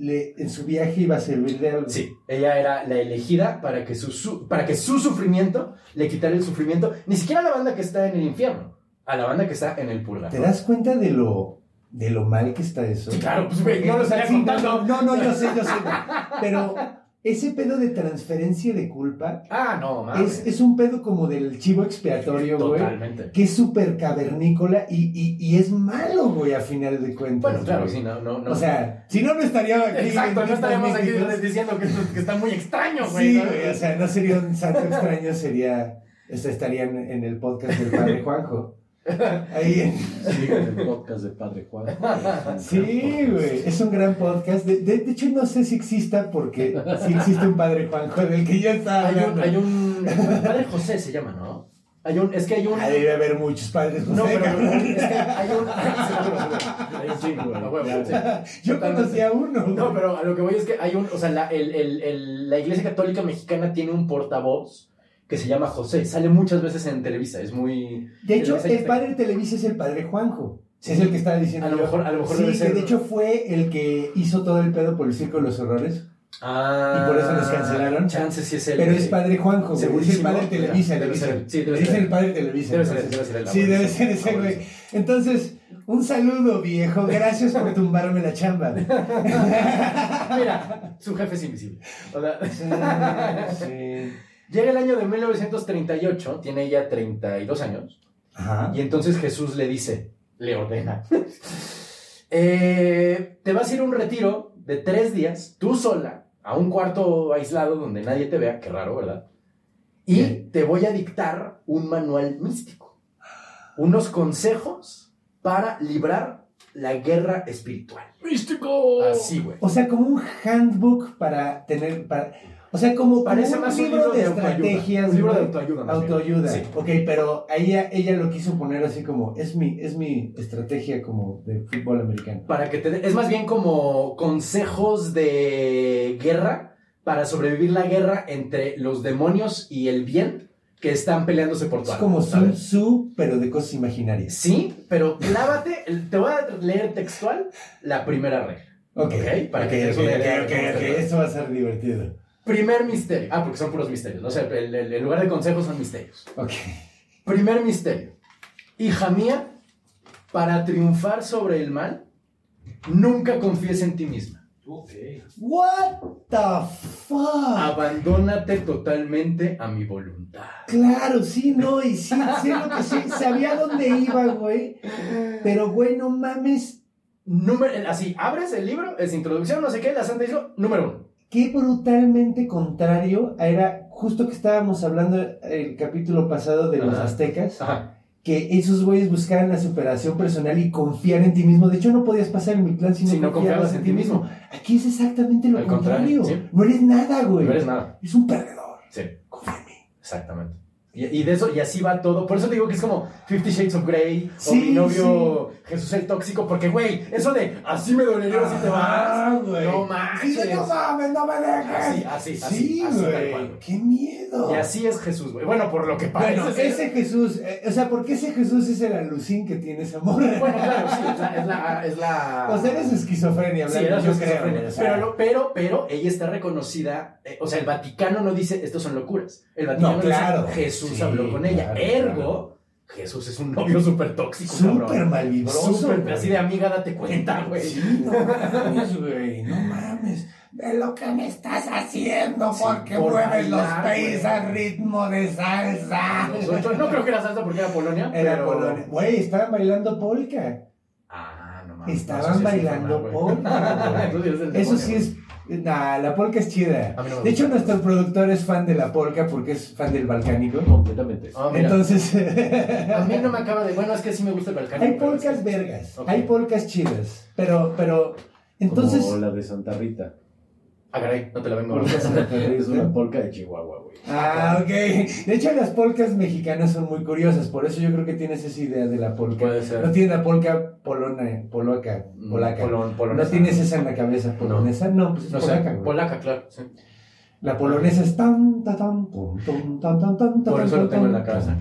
[SPEAKER 1] le, en su viaje iba a servir de algo.
[SPEAKER 2] Sí, ella era la elegida para que su, su- para que su sufrimiento le quitara el sufrimiento, ni siquiera a la banda que está en el infierno, a la banda que está en el
[SPEAKER 1] ¿Te
[SPEAKER 2] purgatorio.
[SPEAKER 1] das cuenta de lo, de lo mal que está eso?
[SPEAKER 2] Sí, claro, pues güey, no lo estaría contando.
[SPEAKER 1] no, no, yo sé, yo sé. Pero ese pedo de transferencia de culpa
[SPEAKER 2] Ah, no, mames.
[SPEAKER 1] es, es un pedo como del chivo expiatorio, güey.
[SPEAKER 2] Totalmente.
[SPEAKER 1] Que es súper cavernícola y, y, y es malo, güey, a final de cuentas.
[SPEAKER 2] Bueno, claro,
[SPEAKER 1] güey.
[SPEAKER 2] sí, no, no, no.
[SPEAKER 1] O sea, si no, no estaría aquí.
[SPEAKER 2] Exacto, no estaríamos aquí diciendo que, que está muy extraño, güey.
[SPEAKER 1] Sí, güey, o sea, no sería un santo extraño, sería. este, estarían en el podcast del padre Juanjo. Ahí en-
[SPEAKER 4] el podcast de Padre Juan.
[SPEAKER 1] Sí, güey, es un gran podcast. De, de- de hecho, no sé si exista porque sí existe un padre Juanjo del que yo estaba
[SPEAKER 2] Hay un, hay un. Padre José se llama, ¿no? Hay un. Es que hay un.
[SPEAKER 1] Ah, debe haber muchos padres José,
[SPEAKER 2] No, pero
[SPEAKER 1] cabrón.
[SPEAKER 2] es que hay un. Hay chingo, güey, a huevo, sí.
[SPEAKER 1] Yo conocí a uno.
[SPEAKER 2] No,
[SPEAKER 1] güey.
[SPEAKER 2] pero a lo que voy es que hay un, o sea, la, el- el- el- la Iglesia Católica Mexicana tiene un portavoz que se llama José. Sale muchas veces en Televisa, es muy...
[SPEAKER 1] De hecho,
[SPEAKER 2] es- es-
[SPEAKER 1] el padre de Televisa es el padre Juanjo. Es el que estaba diciendo.
[SPEAKER 2] A lo mejor- a lo mejor
[SPEAKER 1] sí,
[SPEAKER 2] debe
[SPEAKER 1] que
[SPEAKER 2] ser-
[SPEAKER 1] de hecho fue el que hizo todo el pedo por el circo de los horrores.
[SPEAKER 2] Ah,
[SPEAKER 1] Y por eso los cancelaron.
[SPEAKER 2] Chance sí es el...
[SPEAKER 1] Pero es padre Juanjo, güey. Es el padre de Televisa.
[SPEAKER 2] Debe ser- sí, ser.
[SPEAKER 1] dicen el padre Televisa.
[SPEAKER 2] Debe ser, debe ser el
[SPEAKER 1] Sí, debe ser ese güey. Entonces, un saludo, viejo. Gracias por tumbarme la chamba.
[SPEAKER 2] Mira, su jefe es invisible. O sea,
[SPEAKER 1] Sí.
[SPEAKER 2] Llega el año de 1938, tiene ella 32 años,
[SPEAKER 1] Ajá.
[SPEAKER 2] y entonces Jesús le dice, le ordena, eh, te vas a ir a un retiro de tres días, tú sola, a un cuarto aislado donde nadie te vea, qué raro, ¿verdad? Y te voy a dictar un manual místico, unos consejos para librar la guerra espiritual. ¡Místico! Así, güey.
[SPEAKER 1] O sea, como un handbook para tener. Para, o sea, como, como
[SPEAKER 2] Parece
[SPEAKER 1] un
[SPEAKER 2] más un
[SPEAKER 1] libro,
[SPEAKER 2] libro
[SPEAKER 1] de,
[SPEAKER 2] de autoayuda.
[SPEAKER 1] estrategias.
[SPEAKER 2] Un libro de autoayuda, más bien.
[SPEAKER 1] Autoayuda.
[SPEAKER 2] Sí.
[SPEAKER 1] Ok, pero ella, ella lo quiso poner así como: es mi, es mi estrategia como de fútbol americano.
[SPEAKER 2] Para que te dé- es más bien como consejos de guerra para sobrevivir la guerra entre los demonios y el bien que están peleándose por tu
[SPEAKER 1] Es como Sun. Tzu, pero de cosas imaginarias.
[SPEAKER 2] Sí, pero clávate, te voy a leer textual la primera regla.
[SPEAKER 1] Ok,
[SPEAKER 2] Ok, para
[SPEAKER 1] ok,
[SPEAKER 2] que te des
[SPEAKER 1] ok,
[SPEAKER 2] una
[SPEAKER 1] ok,
[SPEAKER 2] idea de
[SPEAKER 1] ok,
[SPEAKER 2] cómo
[SPEAKER 1] ok,
[SPEAKER 2] está.
[SPEAKER 1] Esto va a ser divertido.
[SPEAKER 2] Primer misterio. Ah, porque son puros misterios. No sé, el, el- el lugar de consejos son misterios.
[SPEAKER 1] Ok.
[SPEAKER 2] Primer misterio. Hija mía, para triunfar sobre el mal, nunca confíes en ti misma.
[SPEAKER 1] What the fuck?
[SPEAKER 2] Abandónate totalmente a mi voluntad.
[SPEAKER 1] Claro, sí, no, y sí, sí, lo que sí, sabía dónde iba, güey. Pero, güey, no mames,
[SPEAKER 2] Número, así, abres el libro, es introducción, no sé qué, la santa hizo, número uno.
[SPEAKER 1] Qué brutalmente contrario era justo que estábamos hablando el capítulo pasado de los
[SPEAKER 2] Ajá.
[SPEAKER 1] aztecas,
[SPEAKER 2] Ajá.
[SPEAKER 1] que esos güeyes buscaban la superación personal y confiar en ti mismo. De hecho, no podías pasar el Mictlán si no,
[SPEAKER 2] Si no confiabas en ti mismo.
[SPEAKER 1] Aquí es exactamente lo
[SPEAKER 2] Al
[SPEAKER 1] contrario.
[SPEAKER 2] contrario, sí.
[SPEAKER 1] No eres nada, güey.
[SPEAKER 2] No eres nada.
[SPEAKER 1] Es un perdedor.
[SPEAKER 2] Sí,
[SPEAKER 1] Confía en mí.
[SPEAKER 2] exactamente. Y, y de eso, y así va todo. Por eso te digo que es como Fifty Shades of Grey o
[SPEAKER 1] Sí,
[SPEAKER 2] mi novio Jesús el Tóxico, porque, güey, eso de así me dolería si te
[SPEAKER 1] Ah,
[SPEAKER 2] vas.
[SPEAKER 1] güey.
[SPEAKER 2] No manches.
[SPEAKER 1] No mames, no me dejes.
[SPEAKER 2] Así, así,
[SPEAKER 1] Sí,
[SPEAKER 2] así,
[SPEAKER 1] güey. Qué miedo.
[SPEAKER 2] Y así es Jesús, güey. Bueno, por lo que parece.
[SPEAKER 1] Bueno,
[SPEAKER 2] ser.
[SPEAKER 1] ese Jesús, eh, o sea, ¿por qué ese Jesús es el alucín que tiene ese amor?
[SPEAKER 2] Bueno, claro, sí, es la. Es la, es la...
[SPEAKER 1] O sea, eres esquizofrenia,
[SPEAKER 2] Sí, era
[SPEAKER 1] yo creo. o sea.
[SPEAKER 2] pero, pero, pero ella está reconocida. eh, o sea, el Vaticano no dice estos son locuras. El Vaticano
[SPEAKER 1] No, claro.
[SPEAKER 2] dice Jesús
[SPEAKER 1] Sí,
[SPEAKER 2] habló con ella.
[SPEAKER 1] claro,
[SPEAKER 2] Ergo,
[SPEAKER 1] claro.
[SPEAKER 2] Jesús es un novio súper tóxico,
[SPEAKER 1] Súper malvibroso,
[SPEAKER 2] Súper, así de amiga, date cuenta, güey.
[SPEAKER 1] Sí, no mames, güey, no mames. Ve lo que me estás haciendo
[SPEAKER 2] Sí,
[SPEAKER 1] porque
[SPEAKER 2] por
[SPEAKER 1] mueves los pies al ritmo de salsa.
[SPEAKER 2] Nosotros- no creo que era salsa porque era Polonia.
[SPEAKER 1] Era
[SPEAKER 2] pero...
[SPEAKER 1] Polonia. Güey, estaban bailando polka.
[SPEAKER 2] Ah, no mames.
[SPEAKER 1] Estaban bailando polka.
[SPEAKER 2] Eso sí es
[SPEAKER 1] Nah, la polka es chida.
[SPEAKER 2] No
[SPEAKER 1] De hecho, nuestro productor es fan de la polka porque es fan del balcánico.
[SPEAKER 4] Completamente.
[SPEAKER 2] Ah.
[SPEAKER 1] Entonces.
[SPEAKER 2] A mí no me acaba de. Bueno, es que sí me gusta el balcán.
[SPEAKER 1] Hay polcas vergas, hay polcas chidas, pero, pero, entonces...
[SPEAKER 4] Como la de Santa Rita.
[SPEAKER 2] Ah, caray, no te la vengo a
[SPEAKER 4] Es una polca de Chihuahua, güey.
[SPEAKER 1] Ah, ok. De hecho, las polcas mexicanas son muy curiosas, por eso yo creo que tienes esa idea de la polca.
[SPEAKER 2] Puede ser.
[SPEAKER 1] No tienes la polca polona, polaca, polaca.
[SPEAKER 2] Polon-
[SPEAKER 1] no tienes esa en la cabeza, polonesa, no, pues es
[SPEAKER 2] No
[SPEAKER 1] polaca.
[SPEAKER 2] polaca, claro. sí.
[SPEAKER 1] La polonesa es tan, ta, tan, tum, tum, tan, tan, tan,
[SPEAKER 2] Por
[SPEAKER 1] tan,
[SPEAKER 2] eso lo
[SPEAKER 1] tan,
[SPEAKER 2] tengo en la
[SPEAKER 1] tan,
[SPEAKER 2] cabeza.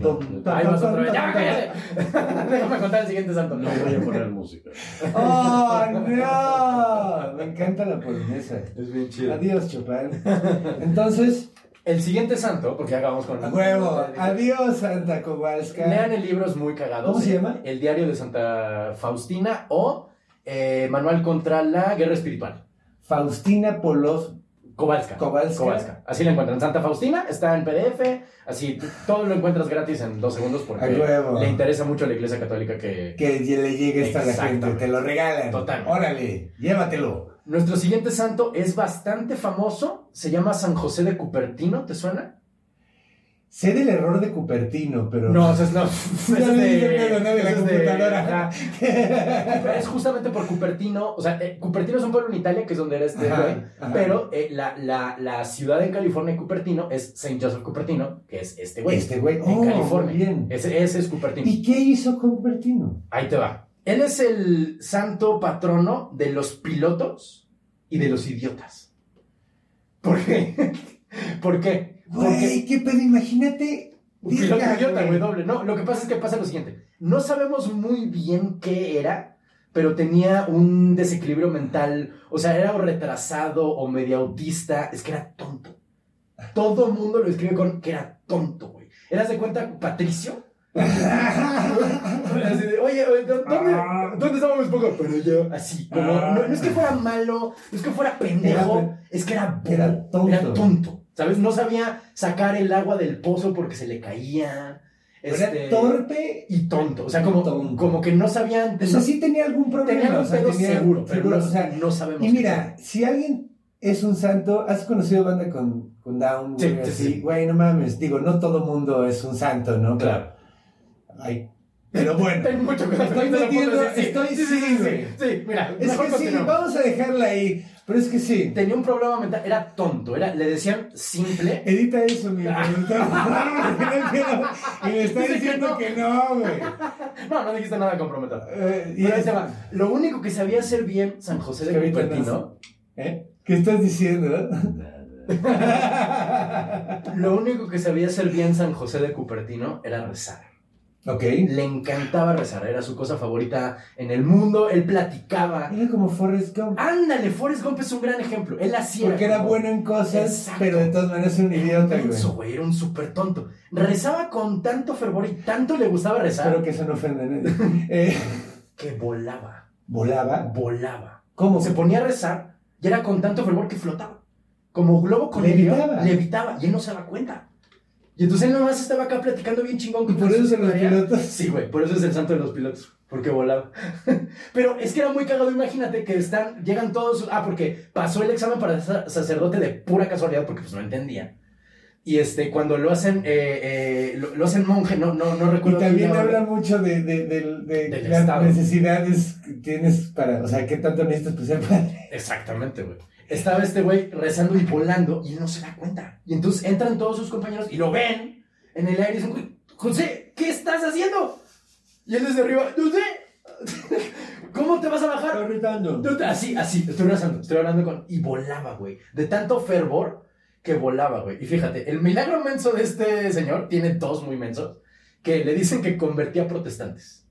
[SPEAKER 2] Ahí vas
[SPEAKER 1] tan,
[SPEAKER 2] otra vez.
[SPEAKER 1] tan,
[SPEAKER 2] ¡Ya,
[SPEAKER 1] tan.
[SPEAKER 2] cállate! Déjame contar el siguiente santo.
[SPEAKER 4] No voy a poner música.
[SPEAKER 1] ¡Oh, no! Me encanta la polonesa.
[SPEAKER 2] Es bien chido.
[SPEAKER 1] Adiós, Chopin. Entonces,
[SPEAKER 2] El siguiente santo, porque ya acabamos con
[SPEAKER 1] huevo. Adiós, Santa Kowalska.
[SPEAKER 2] Lean el libro, es muy cagado.
[SPEAKER 1] ¿Cómo se llama?
[SPEAKER 2] El diario de Santa Faustina o eh, Manual contra la Guerra Espiritual.
[SPEAKER 1] Faustina Polov.
[SPEAKER 2] Kowalska.
[SPEAKER 1] Kowalska.
[SPEAKER 2] Así la encuentran. Santa Faustina está en PDF. Así todo lo encuentras gratis en dos segundos porque le interesa mucho a la iglesia católica que.
[SPEAKER 1] Que le llegue esto a la gente. Te lo regalan.
[SPEAKER 2] Totalmente.
[SPEAKER 1] Órale, llévatelo.
[SPEAKER 2] Nuestro siguiente santo es bastante famoso. Se llama San José de Cupertino. ¿Te suena?
[SPEAKER 1] Sé del error de Cupertino, pero.
[SPEAKER 2] No, o sea, es- no. Es
[SPEAKER 1] de de
[SPEAKER 2] es
[SPEAKER 1] computadora.
[SPEAKER 2] ajá. Es justamente por Cupertino, o sea, eh, Cupertino es un pueblo en Italia, que es donde era este güey, pero eh, la, la, la ciudad en California, Cupertino, es Saint Joseph Cupertino, que es este güey.
[SPEAKER 1] Este güey.
[SPEAKER 2] En
[SPEAKER 1] Oh,
[SPEAKER 2] California.
[SPEAKER 1] bien.
[SPEAKER 2] Ese, ese es Cupertino.
[SPEAKER 1] ¿Y qué hizo Cupertino?
[SPEAKER 2] Ahí te va. Él es el santo patrono de los pilotos y de los idiotas. ¿Por qué? ¿Por qué?
[SPEAKER 1] Güey, qué pedo, imagínate.
[SPEAKER 2] Idiota,
[SPEAKER 1] güey.
[SPEAKER 2] doble. No, lo que pasa es que pasa lo siguiente. No sabemos muy bien qué era, pero tenía un desequilibrio mental. O sea, era o retrasado o medio autista. Es que era tonto. Todo el mundo lo escribe con que era tonto, güey. ¿Eras de cuenta Patricio? Así de, oye, oye, ¿dó- ¿dónde, ¿dónde estaba mi? Pero yo, así, como, no, no es que fuera malo, no es que fuera pendejo,
[SPEAKER 1] Era-
[SPEAKER 2] es que era,
[SPEAKER 1] era tonto.
[SPEAKER 2] era tonto, ¿sabes? No sabía sacar el agua del pozo porque se le caía. este,
[SPEAKER 1] Era torpe.
[SPEAKER 2] y tonto, o sea, como,
[SPEAKER 1] Tonto.
[SPEAKER 2] como que no sabía
[SPEAKER 1] O sea, sí tenía algún problema.
[SPEAKER 2] tenía
[SPEAKER 1] o sea, tenía-
[SPEAKER 2] seguro, pero
[SPEAKER 1] seguro,
[SPEAKER 2] no,
[SPEAKER 1] o sea,
[SPEAKER 2] no sabemos.
[SPEAKER 1] Y
[SPEAKER 2] qué
[SPEAKER 1] mira, si alguien es un santo, ¿has conocido banda con, con Down?
[SPEAKER 2] Sí,
[SPEAKER 1] güey?
[SPEAKER 2] sí,
[SPEAKER 1] así,
[SPEAKER 2] sí.
[SPEAKER 1] güey, no mames, digo, no todo mundo es un santo, ¿no?
[SPEAKER 2] Claro.
[SPEAKER 1] Ay, pero bueno.
[SPEAKER 2] Ten mucho.
[SPEAKER 1] Estoy metiendo, estoy
[SPEAKER 2] sí, sí,
[SPEAKER 1] sí,
[SPEAKER 2] sí, mira,
[SPEAKER 1] Es que sí, vamos a dejarla ahí. Pero es que sí.
[SPEAKER 2] Tenía un problema mental, era tonto, era, le decían simple.
[SPEAKER 1] Edita eso, mi y me está
[SPEAKER 2] Dice
[SPEAKER 1] diciendo que no, güey.
[SPEAKER 2] No, no dijiste nada comprometedor.
[SPEAKER 1] Eh, y
[SPEAKER 2] Pero ahí
[SPEAKER 1] es-
[SPEAKER 2] te va. Lo único que sabía hacer bien San José de Cupertino,
[SPEAKER 1] ¿Eh? ¿Qué estás diciendo?
[SPEAKER 2] lo único que sabía hacer bien San José de Cupertino era rezar.
[SPEAKER 1] Ok.
[SPEAKER 2] Le encantaba rezar, era su cosa favorita en el mundo. Él platicaba.
[SPEAKER 1] Era como Forrest Gump.
[SPEAKER 2] Ándale, Forrest Gump es un gran ejemplo. Él hacía.
[SPEAKER 1] Porque era
[SPEAKER 2] como-
[SPEAKER 1] bueno en cosas,
[SPEAKER 2] Exacto.
[SPEAKER 1] pero de todas maneras era un idiota, güey.
[SPEAKER 2] Menso, güey, era un súper tonto. Rezaba con tanto fervor y tanto le gustaba rezar
[SPEAKER 1] Espero que eso no ofenda a nadie. Eh,
[SPEAKER 2] que volaba.
[SPEAKER 1] ¿Volaba?
[SPEAKER 2] Volaba.
[SPEAKER 1] ¿Cómo?
[SPEAKER 2] Se ponía a rezar y era con tanto fervor que flotaba. Como globo con
[SPEAKER 1] Levitaba.
[SPEAKER 2] levitaba y él no se daba cuenta. Y entonces él nomás estaba acá platicando bien chingón.
[SPEAKER 1] ¿Y
[SPEAKER 2] con
[SPEAKER 1] por
[SPEAKER 2] su
[SPEAKER 1] eso son los pilotos?
[SPEAKER 2] Sí, güey, por eso es el santo de los pilotos. Porque volaba. Pero es que era muy cagado, imagínate que están, llegan todos. Ah, porque pasó el examen para sacerdote de pura casualidad, porque pues no entendía. Y este, cuando lo hacen, eh, eh, lo, lo hacen monje, no, no, no
[SPEAKER 1] Y
[SPEAKER 2] recuerdo. quién
[SPEAKER 1] también habla mucho de, de, de- las
[SPEAKER 2] Estado.
[SPEAKER 1] necesidades que tienes para, o sea, qué tanto necesitas para ser padre.
[SPEAKER 2] Exactamente, güey. Estaba este güey rezando y volando y él no se da cuenta. Y entonces entran todos sus compañeros y lo ven en el aire y dicen, "Güey, José, ¿qué estás haciendo? Y él desde arriba, no sé. ¿Cómo te vas a bajar?
[SPEAKER 1] gritando.
[SPEAKER 2] No te- Así, así, estoy rezando, estoy hablando con... Y volaba, güey. De tanto fervor que volaba, güey. Y fíjate, el milagro menso de este señor tiene dos muy mensos que le dicen que convertía a protestantes.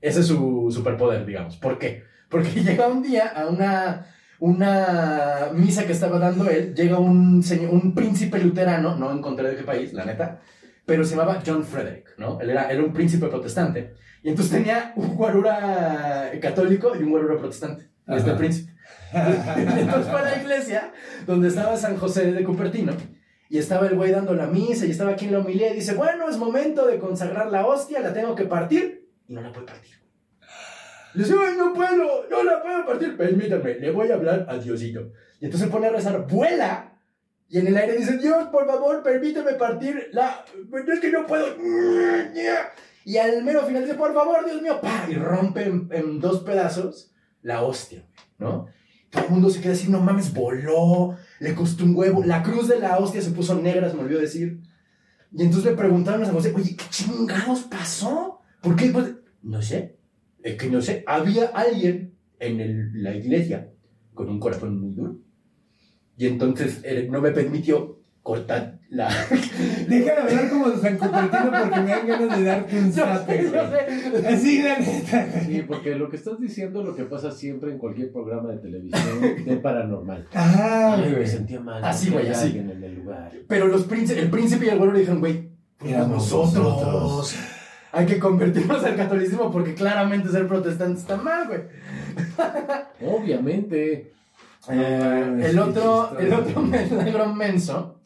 [SPEAKER 2] Ese es su superpoder, digamos. ¿Por qué? Porque llega un día a una, una misa que estaba dando él, llega un, señor, un príncipe luterano, no encontré de qué país, la neta, pero se llamaba John Frederick, ¿no? Él era, era un príncipe protestante. Y entonces tenía un guarura católico y un guarura protestante, este
[SPEAKER 1] Ajá.
[SPEAKER 2] príncipe. Entonces fue a la iglesia donde estaba San José de Cupertino y estaba el güey dando la misa y estaba aquí en la homilía y dice, bueno, es momento de consagrar la hostia, la tengo que partir y no la puede partir. Dice, "Ay, no puedo, no la puedo partir, permítame, le voy a hablar a Diosito. Y entonces pone a rezar, vuela y en el aire dice, Dios, por favor, permíteme partir la... Es que no puedo. Y al mero final dice, por favor, Dios mío, y rompe en, en dos pedazos la hostia, ¿no? Todo el mundo se queda así, no mames, voló, le costó un huevo. La cruz de la hostia se puso negra, se me olvidó decir. Y entonces le preguntaron a San José, oye, ¿qué chingados pasó? ¿Por qué? Pues, no sé, es que no sé. Había alguien en el- la iglesia con un corazón muy duro. Y entonces él no me permitió cortar la...
[SPEAKER 1] Deja de hablar como de San Cupertino porque me dan ganas de darte un zape,
[SPEAKER 2] sé.
[SPEAKER 1] Así, la neta.
[SPEAKER 4] Sí, porque lo que estás diciendo es lo que pasa siempre en cualquier programa de televisión de paranormal.
[SPEAKER 1] Ah,
[SPEAKER 4] Ay, me sentía mal.
[SPEAKER 2] Así, güey, así.
[SPEAKER 4] en el lugar.
[SPEAKER 2] Pero los príncipes, el príncipe y el güero le dijeron, güey,
[SPEAKER 1] Éramos
[SPEAKER 2] nosotros.
[SPEAKER 1] nosotros.
[SPEAKER 2] Hay que convertirnos al catolicismo porque claramente ser protestante está mal, güey.
[SPEAKER 4] Obviamente.
[SPEAKER 2] Eh, el otro, el otro milagro menso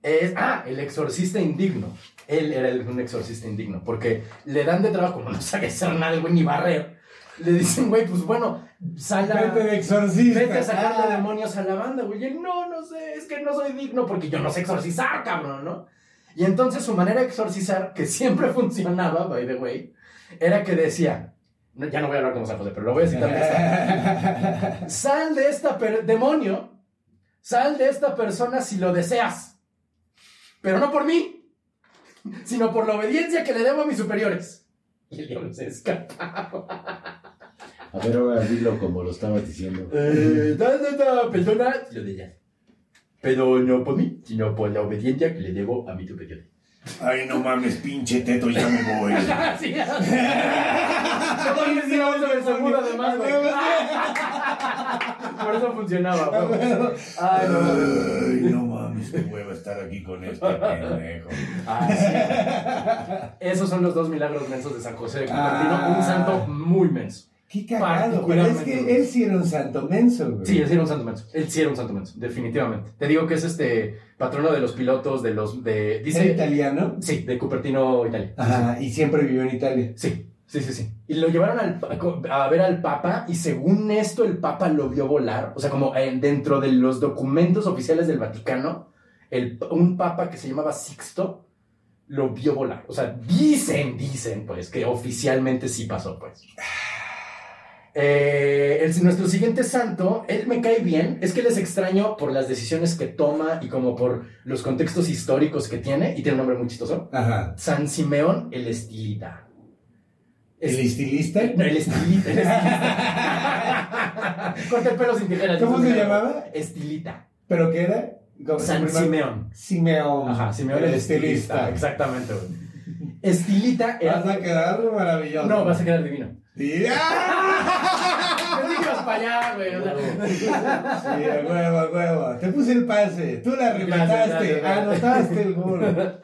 [SPEAKER 2] es, ah, el exorcista indigno. Él era el- un exorcista indigno porque le dan de trabajo, como no sabe hacer nada, güey, ni barrer. Le dicen, güey, pues bueno, sal a,
[SPEAKER 1] Vete de exorcista.
[SPEAKER 2] vete a sacarle
[SPEAKER 1] Ah.
[SPEAKER 2] demonios a la banda, güey. Y él, no, no sé, es que no soy digno porque yo no sé exorcizar, cabrón, ¿no? Y entonces su manera de exorcizar, que siempre funcionaba, by the way, era que decía, no, ya no voy a hablar como San José, pero lo voy a citar. textual. Sal de esta per- demonio, sal de esta persona si lo deseas. Pero no por mí, sino por la obediencia que le debo a mis superiores. Y el diablo se escapaba.
[SPEAKER 4] A ver, ahora dilo como lo estabas diciendo.
[SPEAKER 2] Eh, da, da, da, persona, si lo deseas. Pero no por mí, sino por la obediencia que le debo a mi superior.
[SPEAKER 1] Ay, no mames, pinche teto, ya me voy.
[SPEAKER 2] Sí, Totalmente sí, vamos a ver seguro además, güey. Por eso funcionaba, güey. Ay, no.
[SPEAKER 1] Ay, no mames, qué hueva estar aquí con este pendejo.
[SPEAKER 2] Ah, sí. Esos son los dos milagros mensos de San José de Cupertino.
[SPEAKER 1] Ah.
[SPEAKER 2] Un santo muy menso.
[SPEAKER 1] Qué cagado, pero es que él sí era un santo menso, güey.
[SPEAKER 2] Sí, él sí era un santo menso. Él sí era un santo menso, definitivamente. Te digo que es este patrono de los pilotos, de los. de
[SPEAKER 1] ¿Era
[SPEAKER 2] Dice.
[SPEAKER 1] italiano?
[SPEAKER 2] Sí, de Cupertino, Italia. Sí.
[SPEAKER 1] Ajá, y siempre vivió en Italia.
[SPEAKER 2] Sí, sí, sí, sí. Y lo llevaron al, a ver al Papa y según esto el Papa lo vio volar. O sea, como eh, dentro de los documentos oficiales del Vaticano, el, un Papa que se llamaba Sixto lo vio volar. O sea, dicen, dicen, pues, que oficialmente sí pasó, pues. Eh, el- nuestro siguiente santo, él me cae bien, es que él es extraño por las decisiones que toma y como por los contextos históricos que tiene, y tiene un nombre muy chistoso.
[SPEAKER 1] Ajá.
[SPEAKER 2] San Simeón el Estilita.
[SPEAKER 1] ¿El estilista?
[SPEAKER 2] No, el estilita, el estilita. Corta el pelo sin tijeras.
[SPEAKER 1] ¿Cómo se llamaba?
[SPEAKER 2] Estilita.
[SPEAKER 1] ¿Pero qué era? ¿Cómo-
[SPEAKER 2] San Simeón.
[SPEAKER 1] Simeón.
[SPEAKER 2] Ajá, Simeón el, estilista. Exactamente, güey. Estilita era...
[SPEAKER 1] Vas a quedar maravilloso.
[SPEAKER 2] No, vas a quedar divino.
[SPEAKER 1] ¡Ah!
[SPEAKER 2] No digas para allá, güey. o sea.
[SPEAKER 1] Sí, a huevo, a huevo. Te puse el pase. Tú la remataste. Anotaste el gol.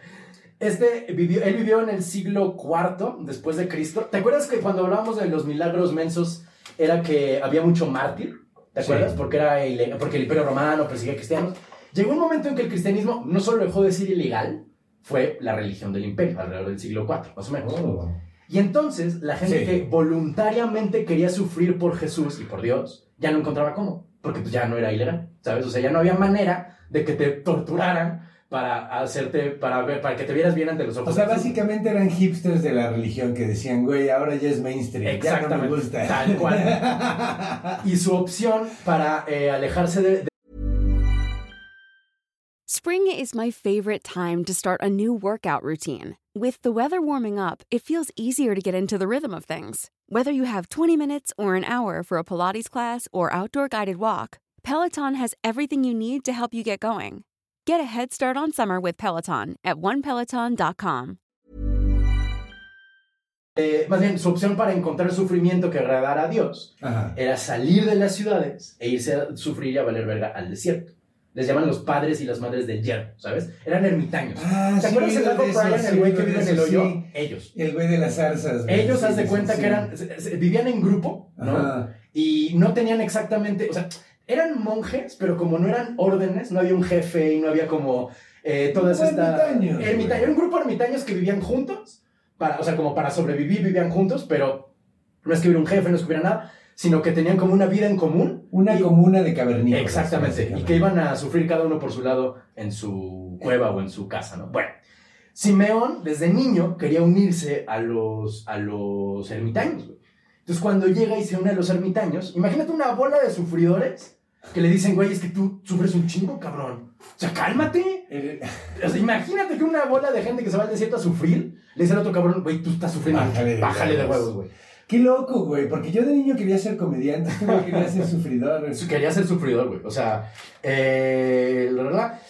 [SPEAKER 2] Este vivió, él vivió en el siglo IV después de Cristo. ¿Te acuerdas que cuando hablábamos de los milagros mensos era que había mucho mártir? ¿Te
[SPEAKER 1] Sí.
[SPEAKER 2] acuerdas? Porque, era ile- porque el imperio romano perseguía cristianos. Llegó un momento en que el cristianismo no solo dejó de ser ilegal, fue la religión del imperio, alrededor del siglo IV, más o menos.
[SPEAKER 1] Oh.
[SPEAKER 2] Y entonces la gente
[SPEAKER 1] Sí.
[SPEAKER 2] que voluntariamente quería sufrir por Jesús y por Dios, ya no encontraba cómo, porque pues ya no era ilegal, ¿sabes? O sea, ya no había manera de que te torturaran para hacerte, para ver, para que te vieras bien ante los ojos.
[SPEAKER 1] O sea, básicamente eran hipsters de la religión que decían, güey, ahora ya es mainstream.
[SPEAKER 2] Exactamente,
[SPEAKER 1] Ya no me gusta.
[SPEAKER 2] tal cual. Y su opción para eh, alejarse de, de
[SPEAKER 5] Spring is my favorite time to start a new workout routine. With the weather warming up, it feels easier to get into the rhythm of things. Whether you have 20 minutes or an hour for a Pilates class or outdoor guided walk, Peloton has everything you need to help you get going. Get a head start on summer with Peloton at onepeloton.com.
[SPEAKER 2] eh, más bien, su opción para encontrar sufrimiento que agradara a Dios
[SPEAKER 1] Ajá.
[SPEAKER 2] era salir de las ciudades e irse a sufrir y a valer verga al desierto. Les llaman los padres y las madres del hierro, ¿sabes? Eran ermitaños.
[SPEAKER 1] Ah,
[SPEAKER 2] ¿Te
[SPEAKER 1] sí,
[SPEAKER 2] acuerdas Lago
[SPEAKER 1] de
[SPEAKER 2] Brian,
[SPEAKER 1] sí,
[SPEAKER 2] el güey que
[SPEAKER 1] oído
[SPEAKER 2] vive
[SPEAKER 1] de
[SPEAKER 2] en el hoyo?
[SPEAKER 1] sí.
[SPEAKER 2] Ellos.
[SPEAKER 1] El güey de las zarzas.
[SPEAKER 2] Ellos,
[SPEAKER 1] Sí,
[SPEAKER 2] haz de
[SPEAKER 1] sí,
[SPEAKER 2] cuenta
[SPEAKER 1] sí.
[SPEAKER 2] que eran, vivían en grupo, ¿no?
[SPEAKER 1] Ajá.
[SPEAKER 2] Y no tenían exactamente, o sea, eran monjes, pero como no eran órdenes, no había un jefe y no había como eh, todas estas...
[SPEAKER 1] ermitaños,
[SPEAKER 2] Ermita-
[SPEAKER 1] güey.
[SPEAKER 2] Era un grupo de ermitaños que vivían juntos, para, o sea, como para sobrevivir vivían juntos, pero no es que hubiera un jefe, no es que hubiera nada, sino que tenían como una vida en común.
[SPEAKER 1] Una
[SPEAKER 2] Y-
[SPEAKER 1] comuna de cavernícolas.
[SPEAKER 2] Exactamente, y que iban a sufrir cada uno por su lado en su cueva o en su casa, ¿no? Bueno, Simeón desde niño quería unirse a los, a los ermitaños, güey. Entonces cuando llega y se une a los ermitaños, imagínate una bola de sufridores que le dicen, güey, es que tú sufres un chingo, cabrón. O sea, cálmate. O sea, imagínate que una bola de gente que se va al desierto a sufrir, le dice al otro cabrón, güey, tú estás sufriendo.
[SPEAKER 1] Bájale de
[SPEAKER 2] Bájale de
[SPEAKER 1] huevos.
[SPEAKER 2] huevos, güey.
[SPEAKER 1] Qué loco, güey, porque yo de niño quería ser comediante, tú güey, querías ser sufridor. güey.
[SPEAKER 2] Quería ser sufridor, güey. O sea, eh, la verdad,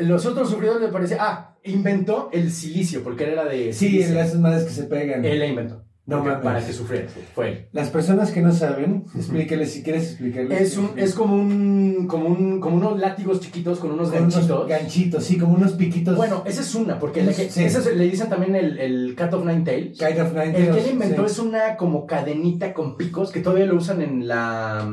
[SPEAKER 2] los otros sufridores le parecía, ah, inventó el silicio, porque él era de
[SPEAKER 1] Sí,
[SPEAKER 2] silicio.
[SPEAKER 1] las madres que se pegan.
[SPEAKER 2] Él la inventó.
[SPEAKER 1] No mames.
[SPEAKER 2] Para que sufrieras, güey. Fue.
[SPEAKER 1] Las personas que no saben, explíqueles si quieres explicarles.
[SPEAKER 2] Es, un, es como un, como un, como unos látigos chiquitos con unos
[SPEAKER 1] Con unos
[SPEAKER 2] ganchitos.
[SPEAKER 1] ganchitos, sí, como unos piquitos.
[SPEAKER 2] Bueno, esa es una, porque la que-
[SPEAKER 1] Sí.
[SPEAKER 2] esa es- le dicen también el, el Cat of Nine Tails.
[SPEAKER 1] Kind of Nine
[SPEAKER 2] El que
[SPEAKER 1] Tails,
[SPEAKER 2] él inventó
[SPEAKER 1] sí.
[SPEAKER 2] es una como cadenita con picos que todavía lo usan en la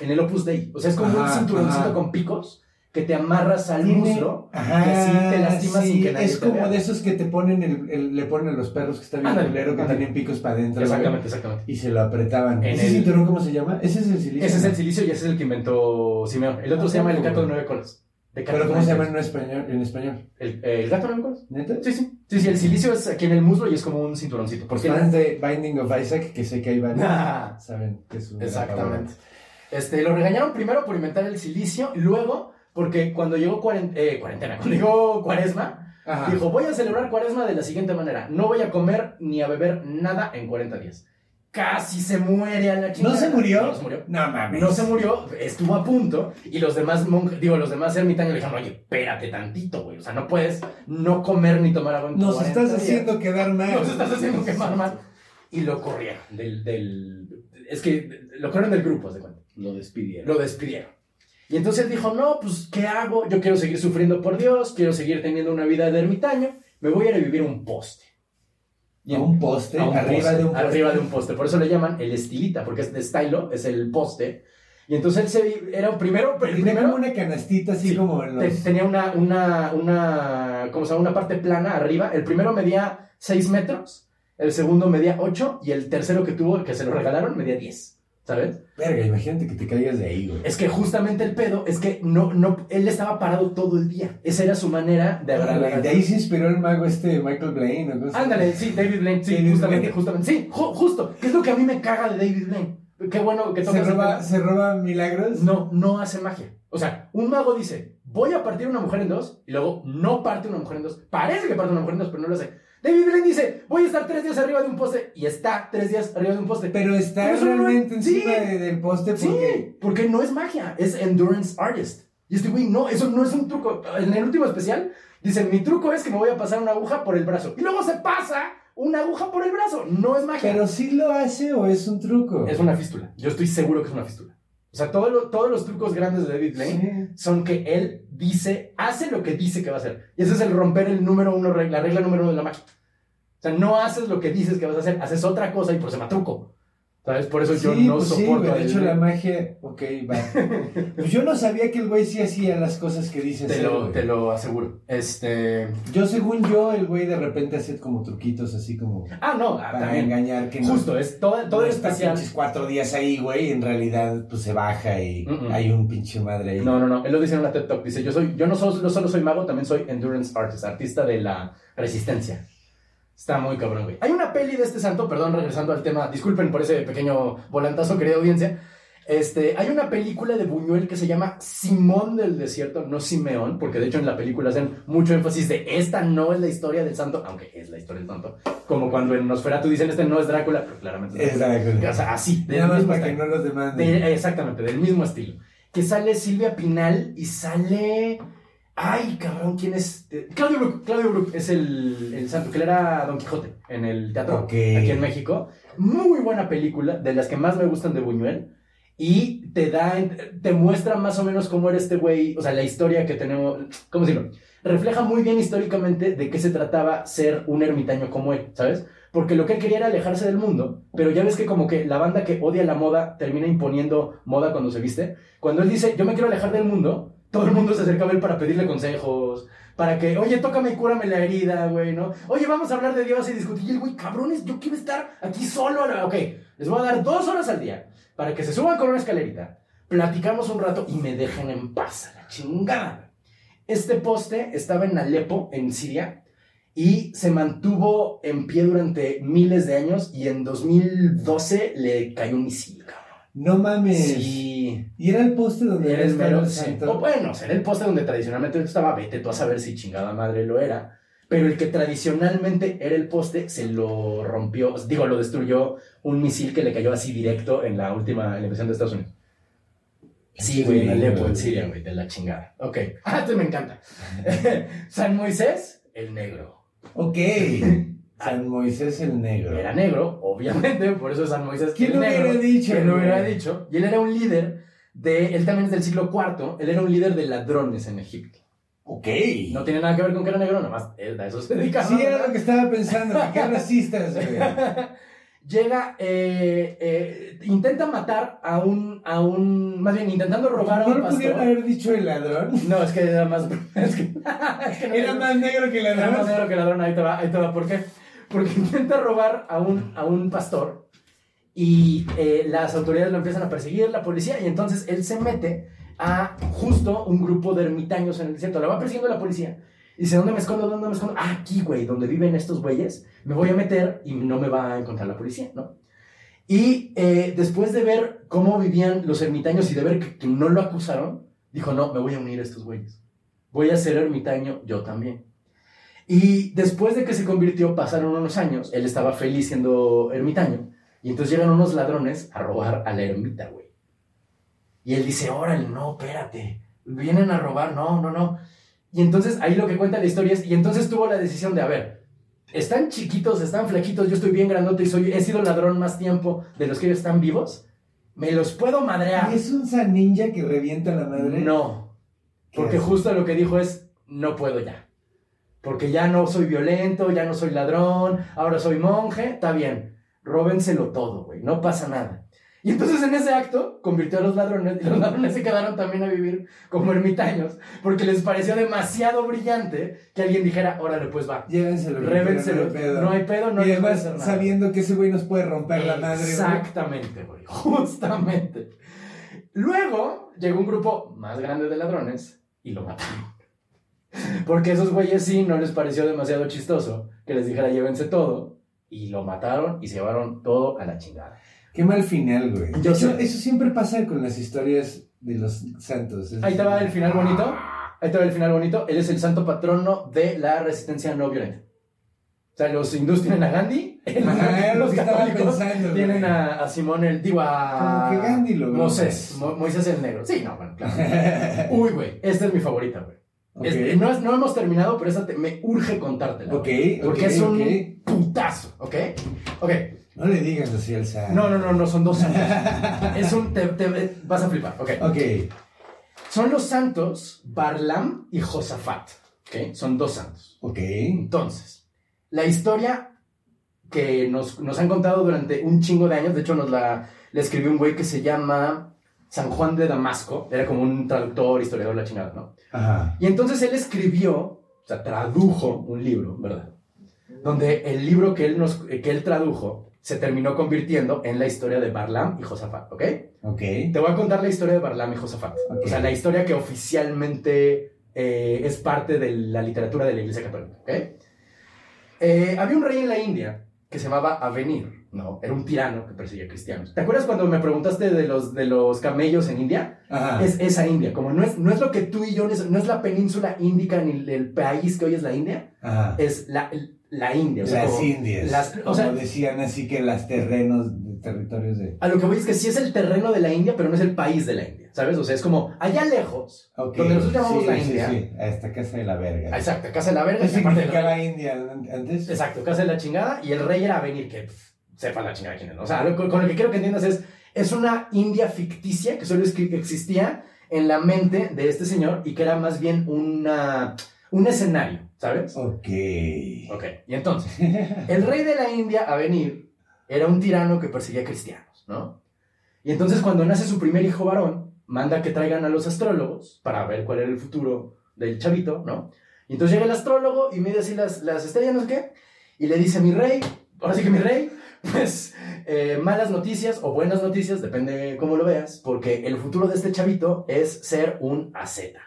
[SPEAKER 2] en el Opus Dei. O sea, es como un cinturoncito
[SPEAKER 1] ajá.
[SPEAKER 2] con picos que te amarras al
[SPEAKER 1] Tiene-
[SPEAKER 2] muslo
[SPEAKER 1] Ajá,
[SPEAKER 2] y así te lastimas
[SPEAKER 1] sí,
[SPEAKER 2] sin que nadie
[SPEAKER 1] Es
[SPEAKER 2] te
[SPEAKER 1] como
[SPEAKER 2] vea.
[SPEAKER 1] de esos que te ponen el, el- le ponen a los perros que está bien
[SPEAKER 2] Ándale,
[SPEAKER 1] culero, que
[SPEAKER 2] ándale.
[SPEAKER 1] tienen picos para adentro.
[SPEAKER 2] Exactamente, exactamente.
[SPEAKER 1] Y se lo apretaban.
[SPEAKER 2] En
[SPEAKER 1] ¿Ese
[SPEAKER 2] el-
[SPEAKER 1] cinturón cómo se llama? Ese es el silicio.
[SPEAKER 2] Ese es el silicio y ese es el que inventó Simeón. El otro
[SPEAKER 1] Ah,
[SPEAKER 2] se llama el
[SPEAKER 1] ¿cómo,
[SPEAKER 2] gato de nueve colas.
[SPEAKER 1] Pero ¿cómo se llama en español? En español?
[SPEAKER 2] ¿El, el gato de nueve colas?
[SPEAKER 1] ¿Neta?
[SPEAKER 2] Sí, sí. Sí, sí, el silicio es aquí en el muslo y es como un cinturoncito. Porque
[SPEAKER 1] fans de Binding of Isaac, que sé que hay varios,
[SPEAKER 2] Ah.
[SPEAKER 1] saben que es un
[SPEAKER 2] Exactamente. Este, lo regañaron primero por inventar el silicio, luego porque cuando llegó cuaren- eh, cuarentena, cuando llegó cuaresma,
[SPEAKER 1] Ajá.
[SPEAKER 2] dijo, voy a celebrar cuaresma de la siguiente manera, no voy a comer ni a beber nada en 40 días. casi se muere a la chingada.
[SPEAKER 1] ¿No se murió?
[SPEAKER 2] No se murió.
[SPEAKER 1] No mames.
[SPEAKER 2] No se murió, estuvo a punto y los demás monjes, digo, los demás ermitaños le dijeron, oye, espérate tantito, güey, o sea, no puedes no comer ni tomar agua en
[SPEAKER 1] Nos
[SPEAKER 2] 40
[SPEAKER 1] estás
[SPEAKER 2] días.
[SPEAKER 1] haciendo quedar mal.
[SPEAKER 2] Nos estás haciendo quemar mal. Y lo corrieron del, del... Es que lo corrieron del grupo, de cuenta.
[SPEAKER 4] Lo despidieron.
[SPEAKER 2] Lo despidieron. Y entonces dijo, no, pues, ¿qué hago? Yo quiero seguir sufriendo por Dios, quiero seguir teniendo una vida de ermitaño, me voy a ir a vivir a un poste.
[SPEAKER 1] A un poste,
[SPEAKER 2] A un
[SPEAKER 1] arriba
[SPEAKER 2] poste,
[SPEAKER 1] de un poste.
[SPEAKER 2] Arriba de un poste. Por eso le llaman el estilita, porque es de estilo, es el poste. Y entonces él se era primero, el
[SPEAKER 1] Tenía
[SPEAKER 2] primero
[SPEAKER 1] una canastita así
[SPEAKER 2] Sí,
[SPEAKER 1] como en
[SPEAKER 2] te-
[SPEAKER 1] los...
[SPEAKER 2] tenía una, una, una, ¿cómo se llama? Una parte plana arriba. El primero medía 6 metros, el segundo medía 8 y el tercero que tuvo, que se lo regalaron, medía 10. ¿Sabes?
[SPEAKER 1] Verga, imagínate que te caigas de ahí, güey.
[SPEAKER 2] Es que justamente el pedo es que no, no, él estaba parado todo el día. Esa era su manera de la
[SPEAKER 1] Órale, De ahí se inspiró el mago este Michael Blaine. ¿o cómo se llama?
[SPEAKER 2] Ándale, sí, David Blaine, sí,
[SPEAKER 1] David
[SPEAKER 2] justamente,
[SPEAKER 1] Blaine.
[SPEAKER 2] justamente. Sí, ju- justo. ¿Qué es lo que a mí me caga de David Blaine? Qué bueno que
[SPEAKER 1] ¿Se roba. ¿Se roba milagros?
[SPEAKER 2] No, no hace magia. O sea, un mago dice, voy a partir una mujer en dos, y luego no parte una mujer en dos. Parece que parte una mujer en dos, pero no lo hace. David Blaine dice, voy a estar tres días arriba de un poste, y está tres días arriba de un poste.
[SPEAKER 1] Pero está
[SPEAKER 2] Pero eso no-
[SPEAKER 1] realmente
[SPEAKER 2] sí.
[SPEAKER 1] encima de- del poste
[SPEAKER 2] Sí,
[SPEAKER 1] porque...
[SPEAKER 2] porque no es magia, es endurance artist. Y este güey, no, eso no es un truco. En el último especial, dice, mi truco es que me voy a pasar una aguja por el brazo. Y luego se pasa una aguja por el brazo. No es magia.
[SPEAKER 1] ¿Pero sí lo hace o es un truco?
[SPEAKER 2] Es una fístula. Yo estoy seguro que es una fístula. O sea, todo lo- todos los trucos grandes de David Blaine
[SPEAKER 1] Sí.
[SPEAKER 2] son que él dice, hace lo que dice que va a hacer. Y ese es el romper el número uno, la regla número uno de la magia. O sea, no haces lo que dices que vas a hacer, haces otra cosa y por eso se llama truco. ¿Sabes? Por eso yo
[SPEAKER 1] Sí,
[SPEAKER 2] no
[SPEAKER 1] pues sí,
[SPEAKER 2] soporto a
[SPEAKER 1] de hecho la magia... Ok, va. Pues yo no sabía que el güey sí hacía las cosas que dice
[SPEAKER 2] Te lo, te lo aseguro. Este.
[SPEAKER 1] Yo, según yo, el güey de repente hace como truquitos así como...
[SPEAKER 2] Ah, no, ah,
[SPEAKER 1] Para
[SPEAKER 2] también.
[SPEAKER 1] engañar que no...
[SPEAKER 2] Justo, es todo, todo
[SPEAKER 1] no está
[SPEAKER 2] especial.
[SPEAKER 1] pinches cuatro días ahí, güey, y en realidad pues se baja y hay un pinche madre ahí.
[SPEAKER 2] No, no, no. Él lo dice en una TED Talk. Dice: Yo, soy, yo no, solo, no solo soy mago, también soy endurance artist, artista de la resistencia. Está muy cabrón, güey. Hay una peli de este santo, perdón, regresando al tema. Disculpen por ese pequeño volantazo, querida audiencia. Este, hay una película de Buñuel que se llama Simón del Desierto, no Simeón, porque de hecho en la película hacen mucho énfasis de esta no es la historia del santo, aunque es la historia del santo. Como cuando en Nosferatu dicen este no es Drácula, pero claramente
[SPEAKER 1] Es Drácula.
[SPEAKER 2] O sea, así,
[SPEAKER 1] Nada más para que no los demanden.
[SPEAKER 2] De- exactamente, del mismo estilo. Que sale Silvia Pinal y sale. Ay, cabrón, ¿quién es? Claudio Brook. Claudio Brook es el, el santo, que él era Don Quijote en el teatro
[SPEAKER 1] Ok.
[SPEAKER 2] aquí en México. Muy buena película, de las que más me gustan de Buñuel. Y te da, te muestra más o menos cómo era este güey, o sea, la historia que tenemos, ¿cómo decirlo? Refleja muy bien históricamente de qué se trataba ser un ermitaño como él, ¿sabes? Porque lo que él quería era alejarse del mundo, pero ya ves que como que la banda que odia la moda termina imponiendo moda cuando se viste. Cuando él dice, yo me quiero alejar del mundo, todo el mundo se acercaba a él para pedirle consejos, para que, oye, tócame y cúrame la herida, güey, ¿no? Oye, vamos a hablar de Dios y discutir. Y el güey, cabrones, yo quiero estar aquí solo. a la-". Ok, les voy a dar dos horas al día para que se suban con una escalerita, platicamos un rato y me dejen en paz, a la chingada. Este poste estaba en Alepo, en Siria, y se mantuvo en pie durante miles de años y en 2012 le cayó un misil, cabrón.
[SPEAKER 1] No mames.
[SPEAKER 2] Sí.
[SPEAKER 1] Y era el poste donde
[SPEAKER 2] Era el mero, sí. O bueno, o sea, era el poste donde tradicionalmente estaba, vete tú a saber si chingada madre lo era. Pero el que tradicionalmente era el poste se lo rompió, digo, lo destruyó un misil que le cayó así directo en la última, en la invasión de Estados Unidos. Sí, güey, en Alepo, en Siria, güey, de la chingada. Ok. Ah, este me encanta. San Moisés, el negro.
[SPEAKER 1] Ok. San Moisés el negro.
[SPEAKER 2] Era negro, obviamente, por eso es San Moisés.
[SPEAKER 1] ¿Quién
[SPEAKER 2] el
[SPEAKER 1] lo
[SPEAKER 2] negro.
[SPEAKER 1] hubiera dicho,
[SPEAKER 2] ¿Quién lo hubiera dicho? Y él era un líder de. Él también es del siglo IV. Él era un líder de ladrones en Egipto.
[SPEAKER 1] Ok.
[SPEAKER 2] No tiene nada que ver con que era negro, nada más él a eso se dedicaba.
[SPEAKER 1] Sí, era lo que estaba pensando. Qué racistas.
[SPEAKER 2] Llega, eh, eh, intenta matar a un, a un. Más bien, intentando robar a
[SPEAKER 1] ¿No
[SPEAKER 2] un
[SPEAKER 1] lo pudieron
[SPEAKER 2] pastor.
[SPEAKER 1] haber dicho el ladrón?
[SPEAKER 2] No, es que era más. Es que, es que no
[SPEAKER 1] Era más negro que el
[SPEAKER 2] Era más
[SPEAKER 1] ladrón.
[SPEAKER 2] negro que ladrón, ahí te va, ahí te va. ¿Por qué? Porque intenta robar a un, a un pastor y eh, las autoridades lo empiezan a perseguir, la policía, y entonces él se mete a justo un grupo de ermitaños en el desierto. La va persiguiendo la policía. Y dice, ¿dónde me escondo? ¿Dónde me escondo? Ah, aquí, güey, donde viven estos güeyes. Me voy a meter y no me va a encontrar la policía, ¿no? Y eh, después de ver cómo vivían los ermitaños y de ver que, que no lo acusaron, dijo, no, me voy a unir a estos güeyes. Voy a ser ermitaño yo también. Y después de que se convirtió, pasaron unos años, él estaba feliz siendo ermitaño, Y entonces llegan unos ladrones a robar a la ermita, güey. Y él dice, órale, no, espérate. Vienen a robar, no, no, no. Y entonces ahí lo que cuenta la historia es, y entonces tuvo la decisión de, a ver, están chiquitos, están flaquitos, yo estoy bien grandote y soy, he sido ladrón más tiempo de los que ellos están vivos. ¿Me los puedo madrear?
[SPEAKER 6] ¿Es un San Ninja que revienta la madre?
[SPEAKER 2] No.
[SPEAKER 6] ¿Qué
[SPEAKER 2] Porque
[SPEAKER 6] hace?
[SPEAKER 2] justo lo que dijo es, no puedo ya. Porque ya no soy violento, ya no soy ladrón, ahora soy monje, está bien. Róbenselo todo, güey, no pasa nada. Y entonces en ese acto convirtió a los ladrones y los ladrones se quedaron también a vivir como ermitaños porque les pareció demasiado brillante que alguien dijera, órale, pues va.
[SPEAKER 6] Llévenselo.
[SPEAKER 2] Révenselo. No hay pedo, no
[SPEAKER 6] y
[SPEAKER 2] les voy a
[SPEAKER 6] además,
[SPEAKER 2] hacer nada.
[SPEAKER 6] sabiendo que ese güey nos puede romper la madre.
[SPEAKER 2] Exactamente, güey. Justamente. Luego llegó un grupo más grande de ladrones y lo mataron. Porque esos güeyes sí no les pareció demasiado chistoso que les dijera llévense todo. Y lo mataron y se llevaron todo a la chingada.
[SPEAKER 6] Qué mal final, güey.
[SPEAKER 2] Yo
[SPEAKER 6] eso,
[SPEAKER 2] sé.
[SPEAKER 6] eso siempre pasa con las historias de los santos.
[SPEAKER 2] Ahí te va el final bonito. Ahí te va el final bonito. Él es el santo patrono de la resistencia no violenta. O sea, los hindús tienen a Gandhi,
[SPEAKER 6] Ajá, era lo
[SPEAKER 2] los católicos
[SPEAKER 6] pensando, güey.
[SPEAKER 2] tienen a, a Simón el, digo, a
[SPEAKER 6] Como que Gandhi lo
[SPEAKER 2] Moisés. Mo- Moisés el negro. Sí, no, bueno, claro. Uy, güey, esta es mi favorita, güey. Es- no, es- no hemos terminado, pero esa te- me urge contártela.
[SPEAKER 6] Ok,
[SPEAKER 2] Porque es un putazo, ¿ok? Ok.
[SPEAKER 6] No le digas así al santo.
[SPEAKER 2] No, no, no, no, son dos santos. es un... Te, te- vas a flipar, ok.
[SPEAKER 6] Ok.
[SPEAKER 2] Son los santos Barlam y Josafat, ¿ok? Son dos santos.
[SPEAKER 6] Ok.
[SPEAKER 2] Entonces, la historia que nos, nos han contado durante un chingo de años, de hecho nos la, la escribió un güey que se llama San Juan de Damasco, era como un traductor, historiador, la chingada, ¿no?
[SPEAKER 6] Ajá.
[SPEAKER 2] Y entonces él escribió, o sea, tradujo un libro, ¿verdad? Donde el libro que él, nos, que él tradujo se terminó convirtiendo en la historia de Barlam y Josafat, ¿ok?
[SPEAKER 6] Ok.
[SPEAKER 2] Te voy a contar la historia de Barlam y Josafat.
[SPEAKER 6] Ok.
[SPEAKER 2] O sea, la historia que oficialmente eh, es parte de la literatura de la Iglesia Católica, ¿ok? Eh, había un rey en la India que se llamaba Avenir, ¿no? Era un tirano que perseguía cristianos. ¿Te acuerdas cuando me preguntaste de los, de los camellos en India?
[SPEAKER 6] Ajá.
[SPEAKER 2] Es esa India, como no es, no es lo que tú y yo, no es, la península índica ni el, el país que hoy es la India,
[SPEAKER 6] Ajá.
[SPEAKER 2] es la, la India. o sea,
[SPEAKER 6] las
[SPEAKER 2] como-
[SPEAKER 6] Indias.
[SPEAKER 2] las- o
[SPEAKER 6] como
[SPEAKER 2] sea,
[SPEAKER 6] decían así que las terrenos, territorios de.
[SPEAKER 2] a lo que voy es que sí es el terreno de la India, pero no es el país de la India, ¿sabes? O sea, es como allá lejos,
[SPEAKER 6] Ok.
[SPEAKER 2] donde nosotros llamamos
[SPEAKER 6] Sí,
[SPEAKER 2] la
[SPEAKER 6] sí,
[SPEAKER 2] India.
[SPEAKER 6] Sí, a esta casa de la verga.
[SPEAKER 2] Exacto, casa de la verga.
[SPEAKER 6] ¿Qué
[SPEAKER 2] de la-
[SPEAKER 6] India antes?
[SPEAKER 2] Exacto, casa de la chingada y el rey era venir que pff, sepa la chingada quién es. ¿no? O sea, lo- con, con lo que quiero que entiendas es, es una India ficticia que solo es que existía en la mente de este señor y que era más bien una, un escenario, ¿sabes?
[SPEAKER 6] Ok.
[SPEAKER 2] Ok, y entonces, el rey de la India a venir era un tirano que perseguía cristianos, ¿no? Y entonces cuando nace su primer hijo varón, manda que traigan a los astrólogos para ver cuál era el futuro del chavito, ¿no? Y entonces llega el astrólogo y mide así las, las estrellas, no sé qué, y le dice, mi rey, ahora sí que mi rey, pues eh, malas noticias o buenas noticias, depende cómo lo veas, porque el futuro de este chavito es ser un asceta.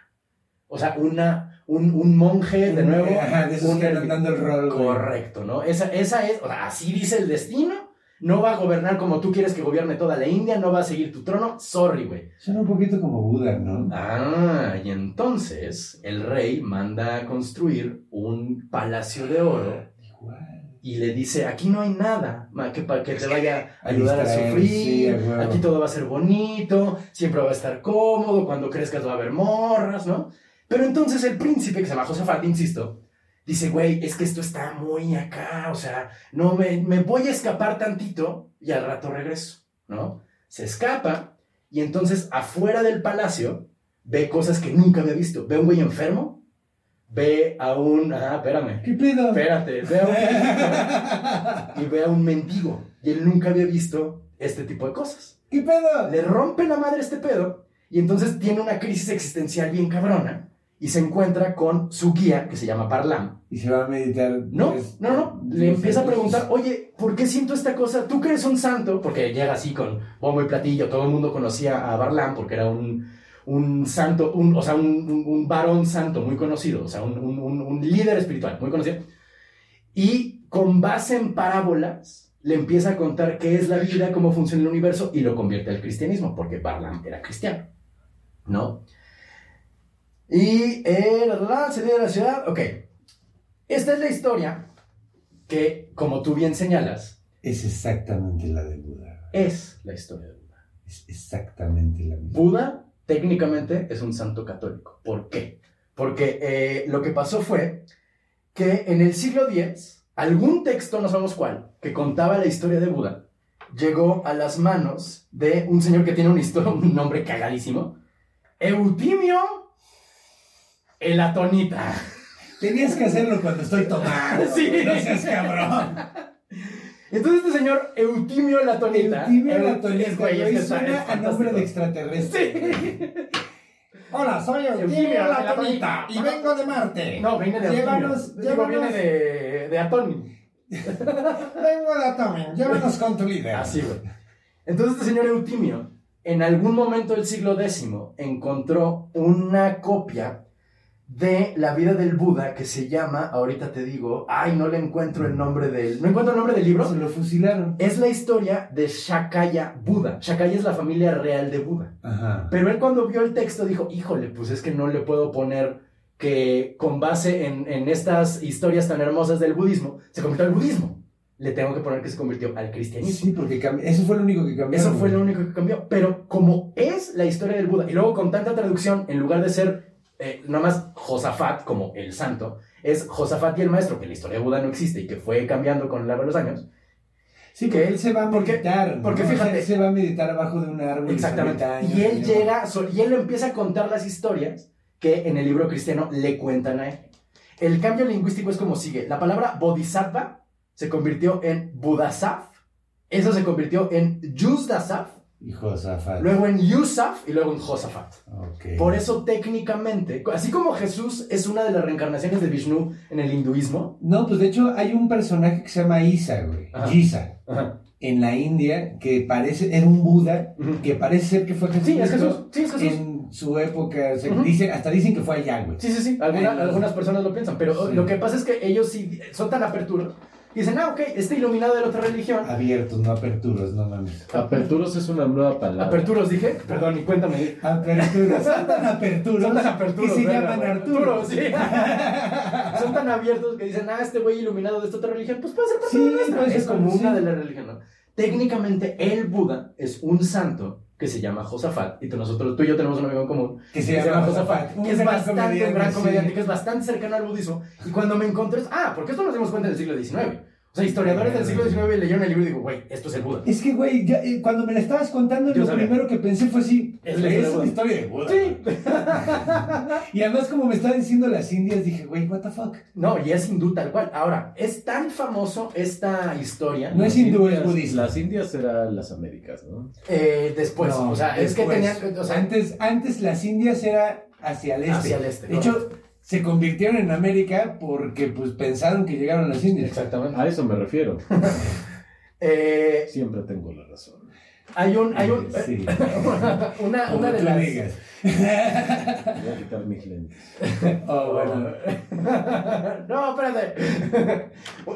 [SPEAKER 2] O sea, una, un, un monje, de nuevo.
[SPEAKER 6] Ajá, de esos
[SPEAKER 2] un
[SPEAKER 6] que
[SPEAKER 2] ermi-
[SPEAKER 6] dando el rol.
[SPEAKER 2] Correcto, ¿no? Esa, esa es, o sea, así dice el destino. No va a gobernar como tú quieres que gobierne toda la India, no va a seguir tu trono. Sorry, güey.
[SPEAKER 6] Suena un poquito como Buda, ¿no?
[SPEAKER 2] Ah, y entonces el rey manda a construir un palacio de oro
[SPEAKER 6] Igual.
[SPEAKER 2] Y le dice, aquí no hay nada que, para que te vaya a ayudar a sufrir, aquí todo va a ser bonito, siempre va a estar cómodo, cuando crezcas va a haber morras, ¿no? Pero entonces el príncipe, que se llama Josafat, insisto, dice, güey, es que esto está muy acá, o sea, no me, me voy a escapar tantito y al rato regreso, ¿no? Se escapa y entonces afuera del palacio ve cosas que nunca había visto. Ve a un güey enfermo, ve a un... Ah, espérame.
[SPEAKER 6] ¿Qué pedo?
[SPEAKER 2] Espérate, ve a un y ve a un mendigo. Y él nunca había visto este tipo de cosas.
[SPEAKER 6] ¿Qué pedo?
[SPEAKER 2] Le rompe la madre este pedo y entonces tiene una crisis existencial bien cabrona y se encuentra con su guía que se llama Parlam.
[SPEAKER 6] Y se va a meditar.
[SPEAKER 2] No,
[SPEAKER 6] pues,
[SPEAKER 2] no, no. Le empieza a preguntar, oye, ¿por qué siento esta cosa? Tú que eres un santo, porque llega así con bombo y platillo, todo el mundo conocía a Barlam porque era un, un santo, un, o sea, un, un- varón santo muy conocido, o sea, un, un- líder espiritual muy conocido. Y con base en parábolas, le empieza a contar qué es la vida, cómo funciona el universo y lo convierte al cristianismo, porque Barlam era cristiano, ¿no? Y eh, la, se de la ciudad, ok. Esta es la historia que, como tú bien señalas,
[SPEAKER 1] Es exactamente la de Buda.
[SPEAKER 2] Es la historia de Buda.
[SPEAKER 1] Es exactamente la misma.
[SPEAKER 2] Buda técnicamente es un santo católico. ¿Por qué? Porque eh, lo que pasó fue que en el siglo X, algún texto, no sabemos cuál, que contaba la historia de Buda, llegó a las manos de un señor que tiene una historia, un nombre cagadísimo, Eutimio el Atonita.
[SPEAKER 1] Tenías que hacerlo cuando estoy tomando.
[SPEAKER 2] Sí.
[SPEAKER 1] No seas cabrón.
[SPEAKER 2] Entonces este señor Eutimio el Atonita.
[SPEAKER 1] Eutimio
[SPEAKER 2] Eu-
[SPEAKER 1] la tonita,
[SPEAKER 2] es, güey, es
[SPEAKER 1] a nombre de extraterrestre. Hola, soy
[SPEAKER 2] Eutimio
[SPEAKER 1] Eutimio
[SPEAKER 2] la
[SPEAKER 1] la tonita y vengo de Marte.
[SPEAKER 2] No, viene de
[SPEAKER 1] Llévanos,
[SPEAKER 2] Eutimio. Digo,
[SPEAKER 1] llévanos,
[SPEAKER 2] viene de, de
[SPEAKER 1] vengo de Atomen, llévanos con tu líder.
[SPEAKER 2] Así, güey. Entonces este señor Eutimio, en algún momento del siglo X, encontró una copia de la vida del Buda que se llama, ahorita te digo, ay, no le encuentro el nombre del, no encuentro el nombre del libro.
[SPEAKER 1] Se lo fusilaron.
[SPEAKER 2] Es la historia de Shakaya Buda. Shakaya es la familia real de Buda.
[SPEAKER 1] Ajá.
[SPEAKER 2] Pero él cuando vio el texto dijo, híjole, pues es que no le puedo poner que con base en, en estas historias tan hermosas del budismo, se convirtió al budismo. Le tengo que poner que se convirtió al cristianismo.
[SPEAKER 1] Sí, porque eso fue lo único que cambió.
[SPEAKER 2] Eso fue lo único que cambió. Pero como es la historia del Buda, y luego con tanta traducción, en lugar de ser eh, nada más Josafat como el santo, es Josafat y el maestro, que la historia de Buda no existe y que fue cambiando con el largo de los años.
[SPEAKER 1] Sí, que él se va a
[SPEAKER 2] Porque-
[SPEAKER 1] meditar. ¿no?
[SPEAKER 2] porque
[SPEAKER 1] O sea,
[SPEAKER 2] fíjate-
[SPEAKER 1] él se va a meditar abajo de un árbol.
[SPEAKER 2] Exactamente.
[SPEAKER 1] 40 años,
[SPEAKER 2] Y él
[SPEAKER 1] ¿no?
[SPEAKER 2] llega, y él empieza a contar las historias que en el libro cristiano le cuentan a él. El cambio lingüístico es como sigue. La palabra bodhisattva se convirtió en Budasaf. Eso se convirtió en Yusdasaf.
[SPEAKER 1] Y Josafat.
[SPEAKER 2] Luego en Yusaf y luego en Josafat.
[SPEAKER 1] Ok.
[SPEAKER 2] Por eso técnicamente, así como Jesús es una de las reencarnaciones de Vishnu en el hinduismo,
[SPEAKER 1] No, pues de hecho hay un personaje que se llama Isa, güey.
[SPEAKER 2] Ajá.
[SPEAKER 1] Isa.
[SPEAKER 2] Ajá.
[SPEAKER 1] En la India, que parece, era un Buda, que parece ser que fue Jesús.
[SPEAKER 2] Sí, es Jesús. Sí, es Jesús.
[SPEAKER 1] En su época, se
[SPEAKER 2] Ujú.
[SPEAKER 1] dice, hasta dicen que fue allá, güey.
[SPEAKER 2] Sí, sí, sí. Alguna-
[SPEAKER 1] Ay,
[SPEAKER 2] algunas personas lo piensan, pero
[SPEAKER 1] Sí.
[SPEAKER 2] lo que pasa es que ellos sí son tan aperturos. Y Dicen, ah, ok, este iluminado de la otra religión.
[SPEAKER 1] Abiertos, no aperturos, no mames.
[SPEAKER 4] Aperturos es una nueva palabra.
[SPEAKER 2] Aperturos, dije. Perdón, y cuéntame.
[SPEAKER 1] Aperturos, son tan aperturos.
[SPEAKER 2] Son tan aperturos.
[SPEAKER 1] Que se llaman. Arturo.
[SPEAKER 2] sí. son tan abiertos que dicen, ah, este güey iluminado de esta otra religión, pues puede ser parte
[SPEAKER 1] Sí,
[SPEAKER 2] de la nuestra.
[SPEAKER 1] puede ser
[SPEAKER 2] Es como una
[SPEAKER 1] sí.
[SPEAKER 2] de las religiones. ¿no? Técnicamente, el Buda es un santo que se llama Josafat. Y tú, nosotros, tú y yo tenemos un amigo en común
[SPEAKER 1] Que se llama Josafat.
[SPEAKER 2] que es bastante un
[SPEAKER 1] comediante,
[SPEAKER 2] gran
[SPEAKER 1] sí.
[SPEAKER 2] comediante, que es bastante cercano al budismo. Y cuando me encontré, ah, porque esto nos dimos cuenta en el siglo XIX. O sea, historiadores del siglo XIX leyeron el libro y digo, güey, esto es el Buda.
[SPEAKER 1] Es que, güey, ya, eh, cuando me la estabas contando,
[SPEAKER 2] Yo
[SPEAKER 1] lo
[SPEAKER 2] sabía.
[SPEAKER 1] primero que pensé fue así.
[SPEAKER 2] Es la historia de
[SPEAKER 1] una
[SPEAKER 2] Buda.
[SPEAKER 1] historia de Buda.
[SPEAKER 2] Sí.
[SPEAKER 1] Y además, como me estaban diciendo las indias, dije, güey, what the fuck.
[SPEAKER 2] No, y es hindú tal cual. Ahora, es tan famoso esta historia.
[SPEAKER 1] No es hindú, es budista.
[SPEAKER 4] Las Indias eran las Américas, ¿no?
[SPEAKER 2] eh, después,
[SPEAKER 1] No,
[SPEAKER 2] o sea, es que
[SPEAKER 1] después.
[SPEAKER 2] tenían. O sea,
[SPEAKER 1] antes, antes las indias era hacia el este.
[SPEAKER 2] Hacia el este,
[SPEAKER 1] De hecho, se convirtieron en América porque pues pensaron que llegaron las indias.
[SPEAKER 2] exactamente.
[SPEAKER 4] A eso me refiero.
[SPEAKER 2] Eh,
[SPEAKER 4] Siempre tengo la razón.
[SPEAKER 2] hay un. Hay un
[SPEAKER 1] Sí.
[SPEAKER 2] una,
[SPEAKER 1] Como
[SPEAKER 2] una de las.
[SPEAKER 1] digas.
[SPEAKER 4] Voy a quitar mis lentes.
[SPEAKER 1] Oh, bueno.
[SPEAKER 2] no, espérate.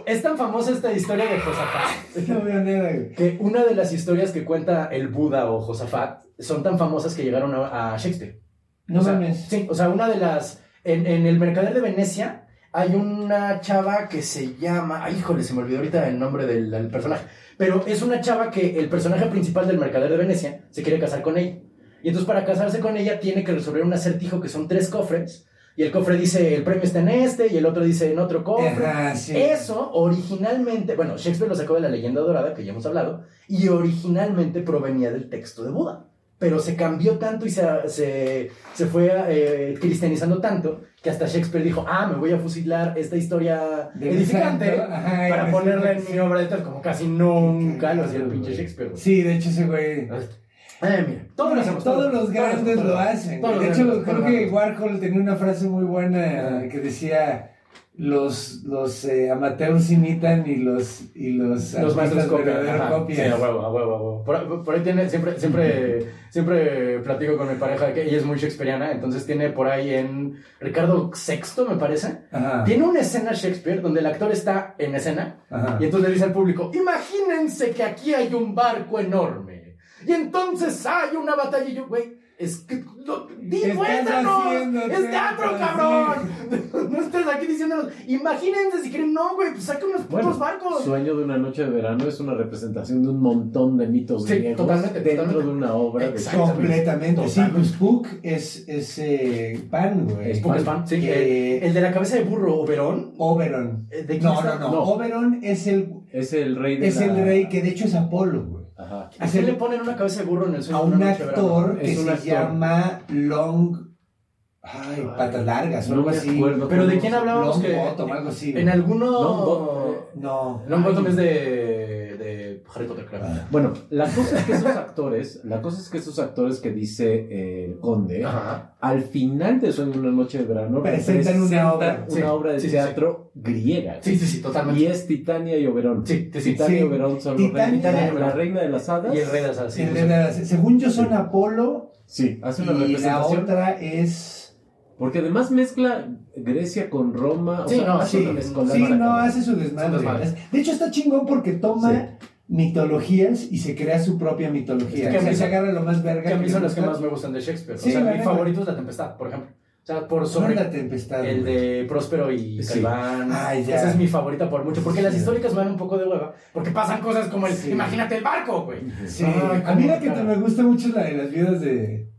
[SPEAKER 2] es tan famosa esta historia de Josafat.
[SPEAKER 1] No veo nada, güey.
[SPEAKER 2] Que una de las historias que cuenta el Buda o Josafat son tan famosas que llegaron a, a Shakespeare.
[SPEAKER 1] No
[SPEAKER 2] O sea,
[SPEAKER 1] mames.
[SPEAKER 2] Sí, o sea, una de las. En, en el Mercader de Venecia hay una chava que se llama. Ay, híjole, se me olvidó ahorita el nombre del, del personaje. Pero es una chava que el personaje principal del Mercader de Venecia se quiere casar con ella. Y entonces, para casarse con ella, tiene que resolver un acertijo que son tres cofres. Y el cofre dice: el premio está en este, y el otro dice en otro cofre.
[SPEAKER 1] Ajá, sí.
[SPEAKER 2] Eso originalmente, bueno, Shakespeare lo sacó de la leyenda dorada, que ya hemos hablado, y originalmente provenía del texto de Buda. Pero se cambió tanto y se, se, se fue eh, cristianizando tanto que hasta Shakespeare dijo, ah, me voy a fusilar esta historia
[SPEAKER 1] De
[SPEAKER 2] edificante
[SPEAKER 1] ajá,
[SPEAKER 2] para ponerla en mi obra de teatro, como casi nunca lo hacía el pinche. Shakespeare. güey.
[SPEAKER 1] Sí, de hecho ese güey...
[SPEAKER 2] Eh, mira, todos lo hacemos.
[SPEAKER 1] Todos los grandes
[SPEAKER 2] todos
[SPEAKER 1] lo hacen. De hecho, creo que Warhol tenía una frase muy buena que decía los, los eh, amateurs imitan y los y los,
[SPEAKER 2] Los maestros copian. Sí, a huevo, a huevo, a huevo. Por, por ahí tiene, siempre, siempre, siempre platico con mi pareja que ella es muy shakespeariana, entonces tiene por ahí en Ricardo VI, me parece.
[SPEAKER 1] Ajá.
[SPEAKER 2] Tiene una escena Shakespeare donde el actor está en escena
[SPEAKER 1] Ajá.
[SPEAKER 2] y entonces le dice al público, imagínense que aquí hay un barco enorme y entonces hay una batalla y yo, güey, Es que. No, di, muéstranos. Es
[SPEAKER 1] teatro,
[SPEAKER 2] cabrón. No estés aquí diciéndonos. Imagínense si quieren, no, güey, pues saca unos putos
[SPEAKER 4] Bueno,
[SPEAKER 2] barcos.
[SPEAKER 4] Sueño de una noche de verano es una representación de un montón de mitos
[SPEAKER 2] Sí,
[SPEAKER 4] griegos
[SPEAKER 2] totalmente,
[SPEAKER 4] dentro
[SPEAKER 2] totalmente.
[SPEAKER 4] de una obra. de-
[SPEAKER 2] Exacto.
[SPEAKER 1] Completamente. Sí, pues Puck es, es eh, pan, güey.
[SPEAKER 2] Spook es fan, sí.
[SPEAKER 1] Eh,
[SPEAKER 2] el, el de la cabeza de burro, Oberón.
[SPEAKER 1] Oberon.
[SPEAKER 2] Eh, ¿de quién
[SPEAKER 1] No, no, no,
[SPEAKER 4] No.
[SPEAKER 1] Oberon es el,
[SPEAKER 4] Es el rey de
[SPEAKER 1] es
[SPEAKER 4] la-
[SPEAKER 1] el rey que de hecho es Apolo, güey.
[SPEAKER 4] Ajá.
[SPEAKER 2] ¿A quién le ponen una cabeza de burro en el sueño
[SPEAKER 1] A un actor que
[SPEAKER 4] Es un
[SPEAKER 1] se
[SPEAKER 4] actor.
[SPEAKER 1] llama Long. Ay, patas largas o
[SPEAKER 4] No
[SPEAKER 1] algo
[SPEAKER 4] me
[SPEAKER 1] así.
[SPEAKER 4] acuerdo
[SPEAKER 2] Pero ¿de quién hablábamos?
[SPEAKER 1] Long
[SPEAKER 2] que
[SPEAKER 1] Bottom, algo así.
[SPEAKER 2] En alguno.
[SPEAKER 4] Long Bottom,
[SPEAKER 1] No.
[SPEAKER 2] Long Bottom
[SPEAKER 1] Ay.
[SPEAKER 2] es de Harry Potter, creo.
[SPEAKER 4] Bueno, la cosa es que esos actores, la cosa es que esos actores que dice eh, el Conde,
[SPEAKER 2] Ajá.
[SPEAKER 4] al final de Sueño una noche de verano
[SPEAKER 1] Presentan una obra.
[SPEAKER 4] una
[SPEAKER 2] Sí,
[SPEAKER 4] obra de
[SPEAKER 2] sí, sí,
[SPEAKER 4] teatro griega.
[SPEAKER 2] Sí, sí, sí, totalmente.
[SPEAKER 4] Y es Titania y Oberón.
[SPEAKER 2] Sí, sí, sí.
[SPEAKER 4] Titania
[SPEAKER 1] Sí.
[SPEAKER 4] y Oberón son
[SPEAKER 1] Titania-
[SPEAKER 4] los reyes, la reina de las hadas.
[SPEAKER 2] Y el rey de las
[SPEAKER 1] El
[SPEAKER 2] sí.
[SPEAKER 1] de las- según yo son Apolo
[SPEAKER 4] Sí, hace una
[SPEAKER 1] y la otra es...
[SPEAKER 4] Porque además mezcla Grecia con Roma. O
[SPEAKER 2] Sí,
[SPEAKER 4] sea,
[SPEAKER 2] no,
[SPEAKER 4] hace
[SPEAKER 1] Sí, sí, no, hace su desmadre. De hecho está chingón porque toma mitologías y se crea su propia mitología.
[SPEAKER 2] Es que a mí
[SPEAKER 1] se agarra lo más verga
[SPEAKER 2] Que a mí son las que más me gustan de Shakespeare.
[SPEAKER 1] Sí,
[SPEAKER 2] o sea, mi favorito es La Tempestad, por ejemplo. O sea, por sobre
[SPEAKER 1] la tempestad.
[SPEAKER 2] el de Próspero y
[SPEAKER 4] Sí.
[SPEAKER 2] Calibán.
[SPEAKER 1] Ay, ya.
[SPEAKER 2] Esa es mi favorita por mucho. Porque las históricas me dan un poco de hueva. Porque pasan cosas como el.
[SPEAKER 1] Sí.
[SPEAKER 2] Imagínate el barco, güey.
[SPEAKER 1] Sí,
[SPEAKER 2] Ay,
[SPEAKER 1] a mí la que te me gusta mucho es la de las viudas de...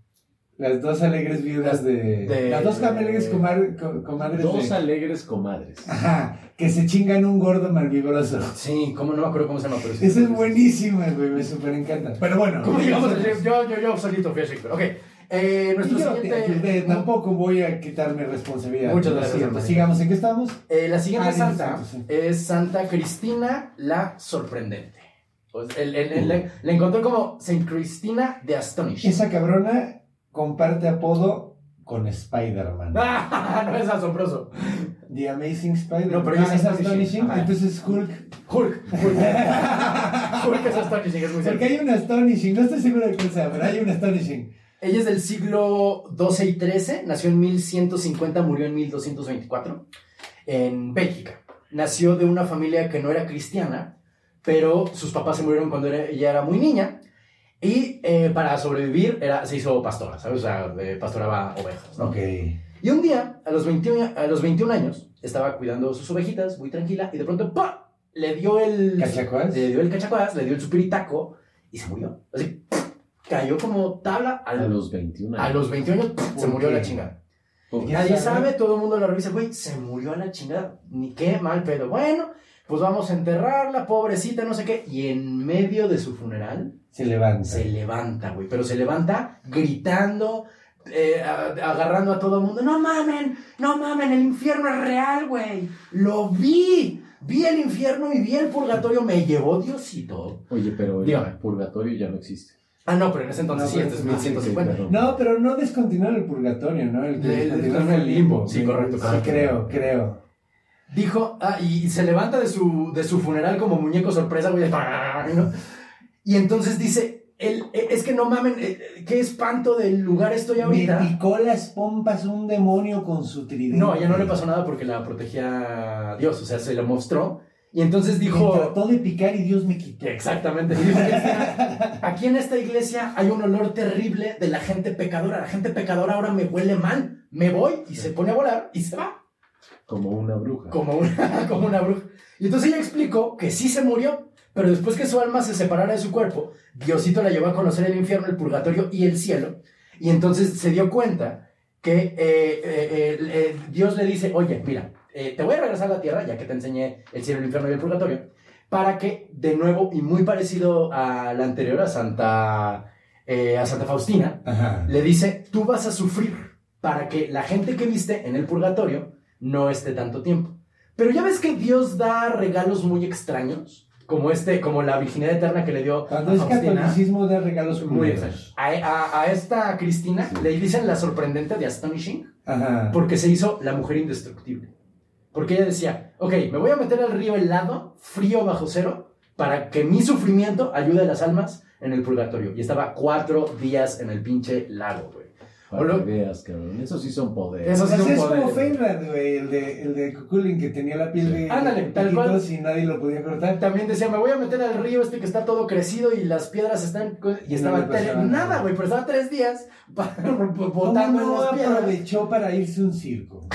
[SPEAKER 1] Las dos alegres viudas de...
[SPEAKER 2] De-
[SPEAKER 1] las dos alegres comar- co- comadres
[SPEAKER 4] Dos
[SPEAKER 1] de...
[SPEAKER 4] alegres comadres.
[SPEAKER 1] Ajá, que se chingan un gordo malvibroso.
[SPEAKER 2] Sí, como no me acuerdo cómo se llama, pero sí.
[SPEAKER 1] Esa es buenísima, güey, me súper encanta. Pero bueno.
[SPEAKER 2] ¿Cómo Shakespeare? Yo, yo, yo solito fui a Shakespeare. Ok. Eh,
[SPEAKER 1] Y
[SPEAKER 2] nuestro
[SPEAKER 1] te
[SPEAKER 2] siguiente.
[SPEAKER 1] tampoco voy a quitarme responsabilidad.
[SPEAKER 2] Muchas gracias.
[SPEAKER 1] Sigamos, ¿en qué estamos?
[SPEAKER 2] Eh, la siguiente
[SPEAKER 1] Ah,
[SPEAKER 2] santa
[SPEAKER 1] sí,
[SPEAKER 2] es Santa Cristina la Sorprendente. Pues, el- el- el- le, le encontré como Saint Cristina de Astonish.
[SPEAKER 1] Esa cabrona comparte apodo con Spider-Man.
[SPEAKER 2] Ah, no es asombroso.
[SPEAKER 1] The Amazing Spider-Man.
[SPEAKER 2] No, pero
[SPEAKER 1] Ah,
[SPEAKER 2] es Astonishing.
[SPEAKER 1] Entonces Hulk.
[SPEAKER 2] Hulk. Hulk. Hulk es Astonishing, es muy
[SPEAKER 1] Porque hay un Astonishing, no estoy seguro de cuál sea, pero hay un Astonishing.
[SPEAKER 2] Ella es del siglo XII y XIII, nació en 1150, murió en 1224, en Bélgica. Nació de una familia que no era cristiana, pero sus papás se murieron cuando era- ella era muy niña. Y eh, para sobrevivir era, se hizo pastora, ¿sabes? O sea, eh, pastoraba ovejas, ¿no?
[SPEAKER 1] Ok.
[SPEAKER 2] Y un día, a los, 21, a los 21 años, estaba cuidando sus ovejitas, muy tranquila, y de pronto, ¡pa! Le dio el...
[SPEAKER 1] ¿Cachacuás?
[SPEAKER 2] Le dio el cachacuás, le dio el supiritaco, y se murió. Así, cayó como tabla al-
[SPEAKER 4] A los 21
[SPEAKER 2] a
[SPEAKER 4] años.
[SPEAKER 2] los 21 años se
[SPEAKER 1] ¿Por
[SPEAKER 2] murió
[SPEAKER 1] qué?
[SPEAKER 2] la chingada.
[SPEAKER 1] ¿Quién
[SPEAKER 2] Nadie sabe, todo el mundo lo revisa, güey, se murió a la chingada. Ni qué mal pedo. Bueno, pues vamos a enterrarla, pobrecita, no sé qué. Y en medio de su funeral
[SPEAKER 1] Se levanta.
[SPEAKER 2] se levanta, güey. Pero se levanta gritando, eh, a- agarrando a todo el mundo. No mamen, no mamen, el infierno es real, güey. Lo vi. Vi el infierno y vi el purgatorio. Me llevó Diosito.
[SPEAKER 4] Oye, pero el
[SPEAKER 2] Dígame.
[SPEAKER 4] purgatorio ya no existe.
[SPEAKER 2] Ah, no, pero en ese entonces
[SPEAKER 1] No,
[SPEAKER 2] sí,
[SPEAKER 1] pero
[SPEAKER 2] este es
[SPEAKER 1] es- ah, sí,
[SPEAKER 2] 1150.
[SPEAKER 4] perdón.
[SPEAKER 1] No, pero no descontinuar el purgatorio, ¿no? El que
[SPEAKER 2] El- el- el
[SPEAKER 1] el limbo.
[SPEAKER 2] Sí, correcto,
[SPEAKER 1] Sí,
[SPEAKER 2] correcto.
[SPEAKER 1] creo, creo.
[SPEAKER 2] Dijo, ah, y se levanta de su, de su funeral como muñeco sorpresa, güey. ¿no? Y entonces dice, el, eh, es que no mamen, eh, qué espanto del lugar estoy
[SPEAKER 1] Me
[SPEAKER 2] ahorita.
[SPEAKER 1] picó las pompas un demonio con su tridente.
[SPEAKER 2] No, a ella no le pasó nada porque la protegía Dios, o sea, se lo mostró. Y entonces
[SPEAKER 1] Me
[SPEAKER 2] dijo...
[SPEAKER 1] trató de picar y Dios me quitó.
[SPEAKER 2] Exactamente. Y dijo, "Cristina, Aquí en esta iglesia hay un olor terrible de la gente pecadora. La gente pecadora ahora me huele mal. Me voy y se pone a volar y se va.
[SPEAKER 4] Como una bruja.
[SPEAKER 2] como una, como una bruja. Y entonces ella explicó que sí se murió, pero después que su alma se separara de su cuerpo, Diosito la llevó a conocer el infierno, el purgatorio y el cielo. Y entonces se dio cuenta que eh, eh, eh, eh, Dios le dice, oye, mira, eh, te voy a regresar a la tierra, ya que te enseñé el cielo, el infierno y el purgatorio, para que de nuevo, y muy parecido a la anterior, a Santa, eh, a Santa Faustina,
[SPEAKER 1] Ajá.
[SPEAKER 2] le dice, tú vas a sufrir para que la gente que viste en el purgatorio no esté tanto tiempo. Pero ya ves que Dios da regalos muy extraños, como este, como la virginidad eterna que le dio
[SPEAKER 1] Cuando
[SPEAKER 2] a
[SPEAKER 1] es catolicismo da regalos
[SPEAKER 2] Muy
[SPEAKER 1] culeros.
[SPEAKER 2] extraño. A, a- a esta Cristina le dicen la sorprendente de Astonishing
[SPEAKER 1] Ajá.
[SPEAKER 2] porque se hizo la mujer indestructible. Porque ella decía, ok, me voy a meter al río helado, frío bajo cero, para que mi sufrimiento ayude a las almas en el purgatorio. Y estaba cuatro días en el pinche lago, güey.
[SPEAKER 4] Para
[SPEAKER 2] Olo-
[SPEAKER 4] que veas, cabrón. Eso sí son poderes.
[SPEAKER 2] Eso sí son
[SPEAKER 1] es como. Fenrad, güey, el de, el de Cuculin que tenía la piel de
[SPEAKER 2] Ándale, tal cual.
[SPEAKER 1] y nadie lo podía cortar.
[SPEAKER 2] También decía, me voy a meter al río este que está todo crecido y las piedras están... Y estaba
[SPEAKER 1] nada.
[SPEAKER 2] güey, pero estaba tres días pa-
[SPEAKER 1] ¿Cómo
[SPEAKER 2] botando
[SPEAKER 1] no
[SPEAKER 2] las piedras.
[SPEAKER 1] aprovechó para irse a un circo?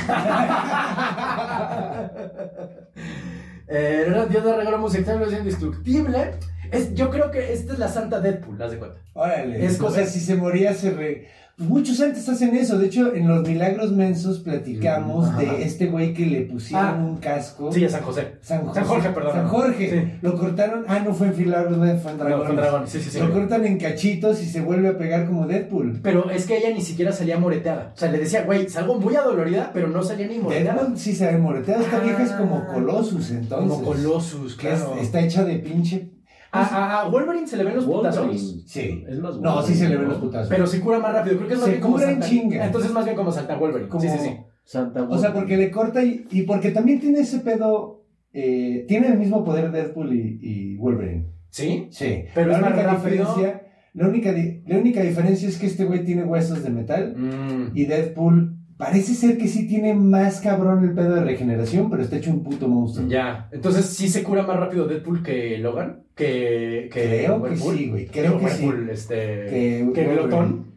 [SPEAKER 2] Eh, era Dios de regalo musical, es indestructible. Es, yo creo que esta es la santa Deadpool, haz de cuenta.
[SPEAKER 1] Órale.
[SPEAKER 2] Es
[SPEAKER 1] Es
[SPEAKER 2] cosa-
[SPEAKER 1] o sea, si se moría, se re... Muchos antes hacen eso. De hecho, en los Milagros Mensos platicamos
[SPEAKER 2] Ajá.
[SPEAKER 1] de este güey que le pusieron
[SPEAKER 2] Ah.
[SPEAKER 1] un casco.
[SPEAKER 2] Sí, a San José.
[SPEAKER 1] San, José-
[SPEAKER 2] San Jorge, perdón.
[SPEAKER 1] San Jorge.
[SPEAKER 2] Sí.
[SPEAKER 1] Lo cortaron. Ah, no fue en Milagros Mensos, fue en
[SPEAKER 2] No,
[SPEAKER 1] Dragones.
[SPEAKER 2] con dragón, sí, sí, sí.
[SPEAKER 1] Lo cortan en cachitos y se vuelve a pegar como Deadpool.
[SPEAKER 2] Pero es que ella ni siquiera salía moreteada. O sea, le decía, güey, salgo muy adolorida, pero no salía ni moreteada.
[SPEAKER 1] Deadpool sí se ve moreteado. Esta
[SPEAKER 2] Ah.
[SPEAKER 1] vieja es como Colossus, entonces.
[SPEAKER 2] Como Colossus,
[SPEAKER 1] es-
[SPEAKER 2] claro.
[SPEAKER 1] está hecha de pinche.
[SPEAKER 2] A, a- a Wolverine se le ven los putazos.
[SPEAKER 4] Wolverine.
[SPEAKER 1] Sí.
[SPEAKER 4] Es más
[SPEAKER 1] No, sí se le ven los putazos.
[SPEAKER 2] Pero se cura más rápido. Creo que es más
[SPEAKER 1] Se
[SPEAKER 2] bien como
[SPEAKER 1] cura en
[SPEAKER 2] Santa.
[SPEAKER 1] chinga.
[SPEAKER 2] Entonces más bien como Santa Wolverine.
[SPEAKER 1] Como-
[SPEAKER 2] Sí, sí, sí.
[SPEAKER 4] Santa
[SPEAKER 1] O sea, porque le corta y, y porque también tiene ese pedo. eh, tiene el mismo poder Deadpool y, y Wolverine.
[SPEAKER 2] ¿Sí?
[SPEAKER 1] Sí.
[SPEAKER 2] Pero
[SPEAKER 1] la
[SPEAKER 2] es
[SPEAKER 1] única diferencia. La única, la única diferencia es que este güey tiene huesos de metal
[SPEAKER 2] Mm.
[SPEAKER 1] y Deadpool parece ser que sí tiene más cabrón el pedo de regeneración, pero está hecho un puto monstruo.
[SPEAKER 2] Ya. Entonces sí se cura más rápido Deadpool que Logan. Que. que
[SPEAKER 1] Creo que sí, güey. Creo
[SPEAKER 2] Digo,
[SPEAKER 1] que sí.
[SPEAKER 2] Este.
[SPEAKER 1] Que.
[SPEAKER 2] Glotón.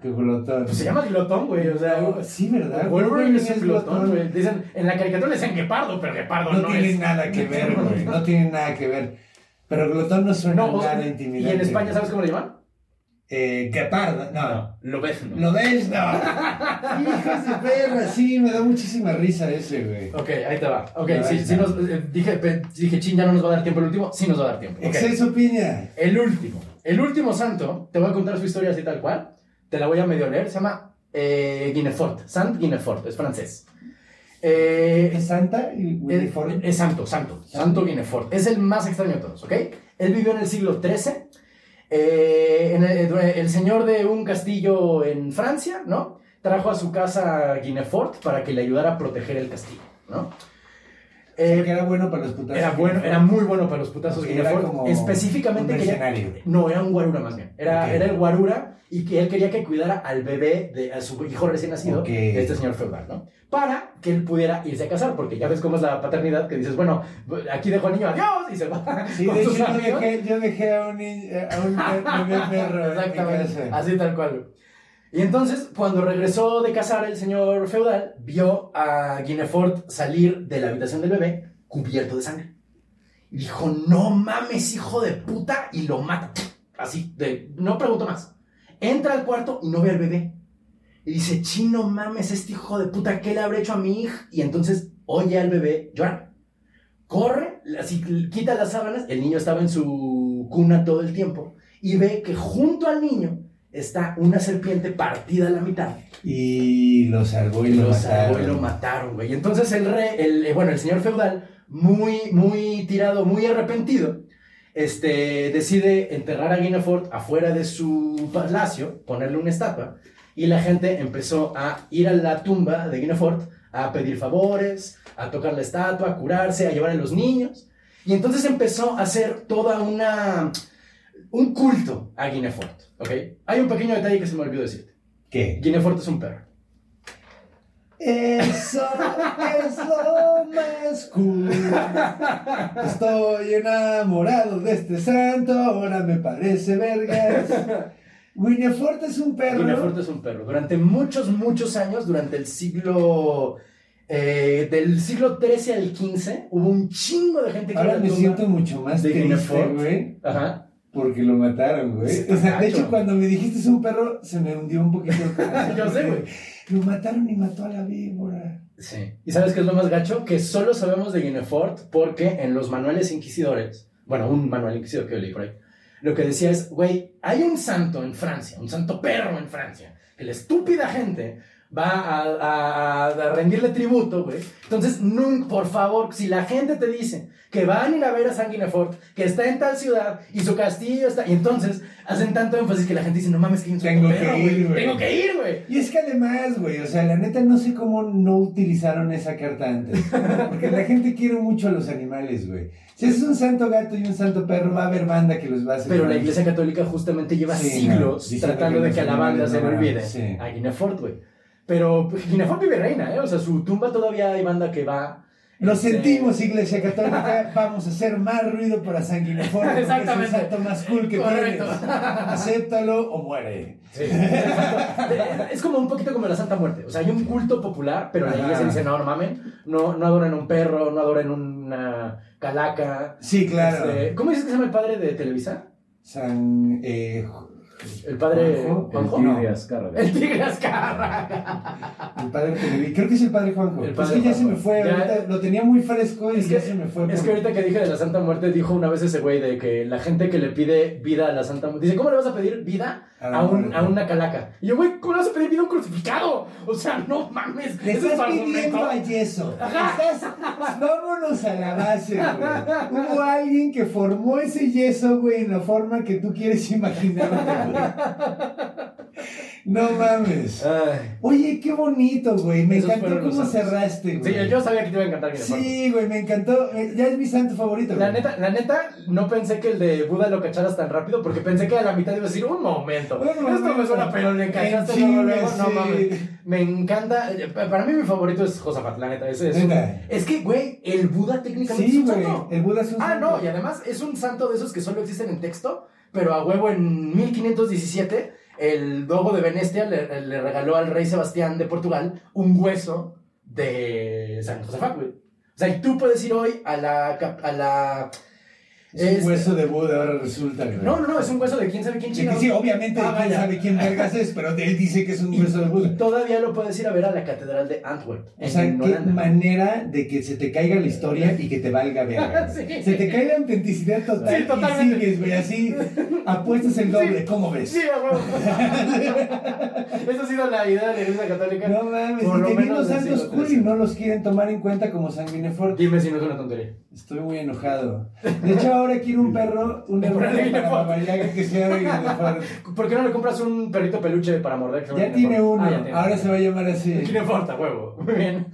[SPEAKER 1] Que glotón.
[SPEAKER 2] Pues se llama Glotón, güey. O sea.
[SPEAKER 1] Sí, ¿verdad?
[SPEAKER 2] Wolverine es un
[SPEAKER 1] glotón.
[SPEAKER 2] güey. Dicen, en la caricatura le decían Guepardo, pero Guepardo
[SPEAKER 1] No,
[SPEAKER 2] no,
[SPEAKER 1] tiene
[SPEAKER 2] es.
[SPEAKER 1] nada que ver, güey. No tiene nada que ver. Pero glotón no suena
[SPEAKER 2] No,
[SPEAKER 1] nada
[SPEAKER 2] y
[SPEAKER 1] intimidante.
[SPEAKER 2] en España, ¿sabes cómo le llaman?
[SPEAKER 1] Eh, Guepardo, no.
[SPEAKER 2] Lobezno.
[SPEAKER 1] ¿Lo ves? No. Hijos de perra, sí, me da muchísima risa ese, güey.
[SPEAKER 2] Ok, ahí te va. Ok, sí, sí nos, eh, dije, dije, chin, ya no nos va a dar tiempo el último. Sí nos va a dar tiempo. Ok.
[SPEAKER 1] Exceso piña.
[SPEAKER 2] El último. El último santo, te voy a contar su historia así tal cual. Te la voy a medio leer. Se llama eh, Guinefort. Saint Guinefort, es francés. Eh,
[SPEAKER 1] ¿Es Santa y
[SPEAKER 2] es,
[SPEAKER 1] Winifred?
[SPEAKER 2] es santo, santo. Santo Guinefort. Es el más extraño de todos, ¿ok? Él vivió en el siglo XIII. Eh, el, el señor de un castillo en Francia, ¿no? Trajo a su casa a Guinefort para que le ayudara a proteger el castillo, ¿no? Eh,
[SPEAKER 1] que era bueno para los putazos.
[SPEAKER 2] era bueno, era muy bueno para los putazos
[SPEAKER 1] Porque era como
[SPEAKER 2] Específicamente
[SPEAKER 1] un mercenario.
[SPEAKER 2] No, era un guarura más bien. Era,
[SPEAKER 1] Ok.
[SPEAKER 2] era el guarura y que él quería que cuidara al bebé de a su hijo recién nacido,
[SPEAKER 1] Ok.
[SPEAKER 2] de este señor feudal, ¿no? Para que él pudiera irse a casar, porque ya ves cómo es la paternidad, que dices, bueno, aquí dejo al niño, adiós, y se va
[SPEAKER 1] Sí, de hecho yo dejé, yo dejé a un, ni- a un bebé perro
[SPEAKER 2] Exactamente, así tal cual. Y entonces, cuando regresó de casar el señor feudal, vio a Guinefort salir de la habitación del bebé cubierto de sangre. Y dijo, no mames, hijo de puta, y lo mata. Así, de, no pregunto más. Entra al cuarto y no ve al bebé. Y dice, chino mames, este hijo de puta, ¿qué le habrá hecho a mi hija? Y entonces oye al bebé llorar. Corre, así quita las sábanas, el niño estaba en su cuna todo el tiempo, y ve que junto al niño está una serpiente partida a la mitad.
[SPEAKER 1] Y lo salvó y lo
[SPEAKER 2] salvó
[SPEAKER 1] mataron.
[SPEAKER 2] y lo mataron, güey. Y entonces el rey, el, eh, bueno, el señor feudal, muy, muy tirado, muy arrepentido, este, decide enterrar a Guinefort afuera de su palacio, ponerle una estatua, y la gente empezó a ir a la tumba de Guinefort a pedir favores, a tocar la estatua, a curarse, a llevar a los niños. Y entonces empezó a hacer toda una... un culto a Guinefort, ¿ok? Hay un pequeño detalle que se me olvidó decirte.
[SPEAKER 1] ¿Qué?
[SPEAKER 2] Guinefort es un perro.
[SPEAKER 1] Eso es lo más cool. Estoy enamorado de este santo, ahora me parece vergas. Winifort es un perro.
[SPEAKER 2] Guinefort es un perro. Durante muchos, muchos años, durante el siglo. eh, del siglo XIII al XV, hubo un chingo de gente que
[SPEAKER 1] Ahora me siento mucho más
[SPEAKER 2] de
[SPEAKER 1] triste, güey.
[SPEAKER 2] Ajá.
[SPEAKER 1] Porque lo mataron, güey.
[SPEAKER 2] Sí,
[SPEAKER 1] o sea, de hecho, cuando me dijiste es un perro, se me hundió un poquito el corazón.
[SPEAKER 2] Yo sé, güey.
[SPEAKER 1] Lo mataron y mató a la víbora.
[SPEAKER 2] Sí. ¿Y sabes qué es lo más gacho? Que solo sabemos de Guinefort porque en los manuales inquisidores, bueno, un manual inquisidor que yo leí por ahí, lo que decía es, güey, hay un santo en Francia, un santo perro en Francia, que la estúpida gente va a, a- a rendirle tributo, güey. Entonces, nun- por favor, si la gente te dice que van a ir a ver a Sanguinefort, que está en tal ciudad y su castillo está. Y entonces hacen tanto énfasis que la gente dice, no mames, que hay un
[SPEAKER 1] Tengo
[SPEAKER 2] perro,
[SPEAKER 1] que ir, güey.
[SPEAKER 2] Tengo que ir, güey.
[SPEAKER 1] Y es que además, güey, o sea, la neta no sé cómo no utilizaron esa carta antes. Porque la gente quiere mucho a los animales, güey. Si es un santo gato y un santo perro, va a haber banda que los va a hacer.
[SPEAKER 2] Pero la Iglesia Católica justamente lleva
[SPEAKER 1] Sí,
[SPEAKER 2] siglos
[SPEAKER 1] no,
[SPEAKER 2] tratando
[SPEAKER 1] que
[SPEAKER 2] de que a la banda se le olvide
[SPEAKER 1] sí.
[SPEAKER 2] a Guinefort, güey. Pero Guinefort vive reina, ¿eh? O sea, su tumba todavía hay banda que va.
[SPEAKER 1] Lo
[SPEAKER 2] Este,
[SPEAKER 1] sentimos, Iglesia Católica. Vamos a hacer más ruido para Sanguineforte. porque
[SPEAKER 2] Exactamente.
[SPEAKER 1] Es el más cool que
[SPEAKER 2] Correcto.
[SPEAKER 1] tienes. Acéptalo o muere.
[SPEAKER 2] Sí. Es como un poquito como la Santa Muerte. O sea, hay un culto popular, pero la iglesia dice, no, no mamen, no, no adoran un perro, no adoran una calaca.
[SPEAKER 1] Sí, claro.
[SPEAKER 2] Este, ¿Cómo dices que se llama el padre de Televisa?
[SPEAKER 1] San. Eh,
[SPEAKER 2] El padre
[SPEAKER 1] Juanjo.
[SPEAKER 4] El. Tigre Azcárraga.
[SPEAKER 2] El tigre Azcárraga.
[SPEAKER 1] el padre Creo que es el padre Juanjo.
[SPEAKER 2] El padre
[SPEAKER 1] es que ya se me fue.
[SPEAKER 2] Ya-
[SPEAKER 1] ahorita lo tenía muy fresco y
[SPEAKER 2] Es
[SPEAKER 1] ya
[SPEAKER 2] que,
[SPEAKER 1] se me fue.
[SPEAKER 2] es
[SPEAKER 1] por-
[SPEAKER 2] que ahorita que dije de la Santa Muerte, dijo una vez ese güey de que la gente que le pide vida a la Santa Muerte, dice, ¿cómo le vas a pedir vida
[SPEAKER 1] A
[SPEAKER 2] un- a una calaca? Y yo, güey, ¿cómo le vas a pedir vida a un crucificado? O sea, no mames.
[SPEAKER 1] Le
[SPEAKER 2] es
[SPEAKER 1] estás pidiendo a yeso. Estás- vámonos a la base, güey. Hubo alguien que formó ese yeso, güey, en la forma que tú quieres imaginarte, güey. No mames.
[SPEAKER 2] Ay.
[SPEAKER 1] Oye, qué bonito, güey. Me
[SPEAKER 2] Esos
[SPEAKER 1] encantó cómo cerraste, güey.
[SPEAKER 2] Sí, yo sabía que te iba a encantar.
[SPEAKER 1] Sí, güey, me encantó. Eh, Ya es mi santo favorito,
[SPEAKER 2] La
[SPEAKER 1] güey.
[SPEAKER 2] neta, la neta, no pensé que el de Buda lo cacharas tan rápido porque pensé que a la mitad iba a decir un momento.
[SPEAKER 1] Un
[SPEAKER 2] Esto me suena, pero le cachaste luego, luego. No
[SPEAKER 1] sí.
[SPEAKER 2] mames. Me encanta. eh, Para mí, mi favorito es Josafat, la neta. Es, es, un- es que, güey, el Buda técnicamente
[SPEAKER 1] Sí,
[SPEAKER 2] es un
[SPEAKER 1] güey.
[SPEAKER 2] santo.
[SPEAKER 1] El Buda es un
[SPEAKER 2] Ah,
[SPEAKER 1] santo.
[SPEAKER 2] no, y además es un santo de esos que solo existen en texto, pero a huevo en 1517 el dogo de Venecia le, regaló al rey Sebastián de Portugal un hueso de San Josafat, güey. O sea, y tú puedes ir hoy a la... A la
[SPEAKER 1] Es un
[SPEAKER 2] este-
[SPEAKER 1] hueso de Buda, ahora resulta, güey.
[SPEAKER 2] No, no, no, es un hueso de quién sabe quién
[SPEAKER 1] que
[SPEAKER 2] chingado.
[SPEAKER 1] sí, obviamente
[SPEAKER 2] Ah,
[SPEAKER 1] quién sabe quién vergas es, pero él dice que es un hueso de Buda.
[SPEAKER 2] Y todavía lo puedes ir a ver a la catedral de Antwerp.
[SPEAKER 1] O sea, qué
[SPEAKER 2] Holanda.
[SPEAKER 1] manera de que se te caiga la historia y que te valga verga. güey.
[SPEAKER 2] Sí.
[SPEAKER 1] Se te cae la autenticidad total
[SPEAKER 2] Sí,
[SPEAKER 1] y
[SPEAKER 2] totalmente.
[SPEAKER 1] sigues, güey, así apuestas el doble, ¿cómo ves?
[SPEAKER 2] Sí, a huevo. Esa ha sido la idea de la Iglesia Católica.
[SPEAKER 1] No mames,
[SPEAKER 2] Por
[SPEAKER 1] y
[SPEAKER 2] lo
[SPEAKER 1] teniendo santos cool y no los quieren tomar en cuenta como sanguinefort.
[SPEAKER 2] Dime si no es una tontería.
[SPEAKER 1] Estoy muy enojado. De hecho, ahora quiero un perro, un para Babayaga que sea de.
[SPEAKER 2] ¿Por qué no le compras un perrito peluche para morder?
[SPEAKER 1] Ya tiene uno,
[SPEAKER 2] Ah, ya tiene.
[SPEAKER 1] ahora se va a llamar así.
[SPEAKER 2] Guinefort, a huevo. Muy bien.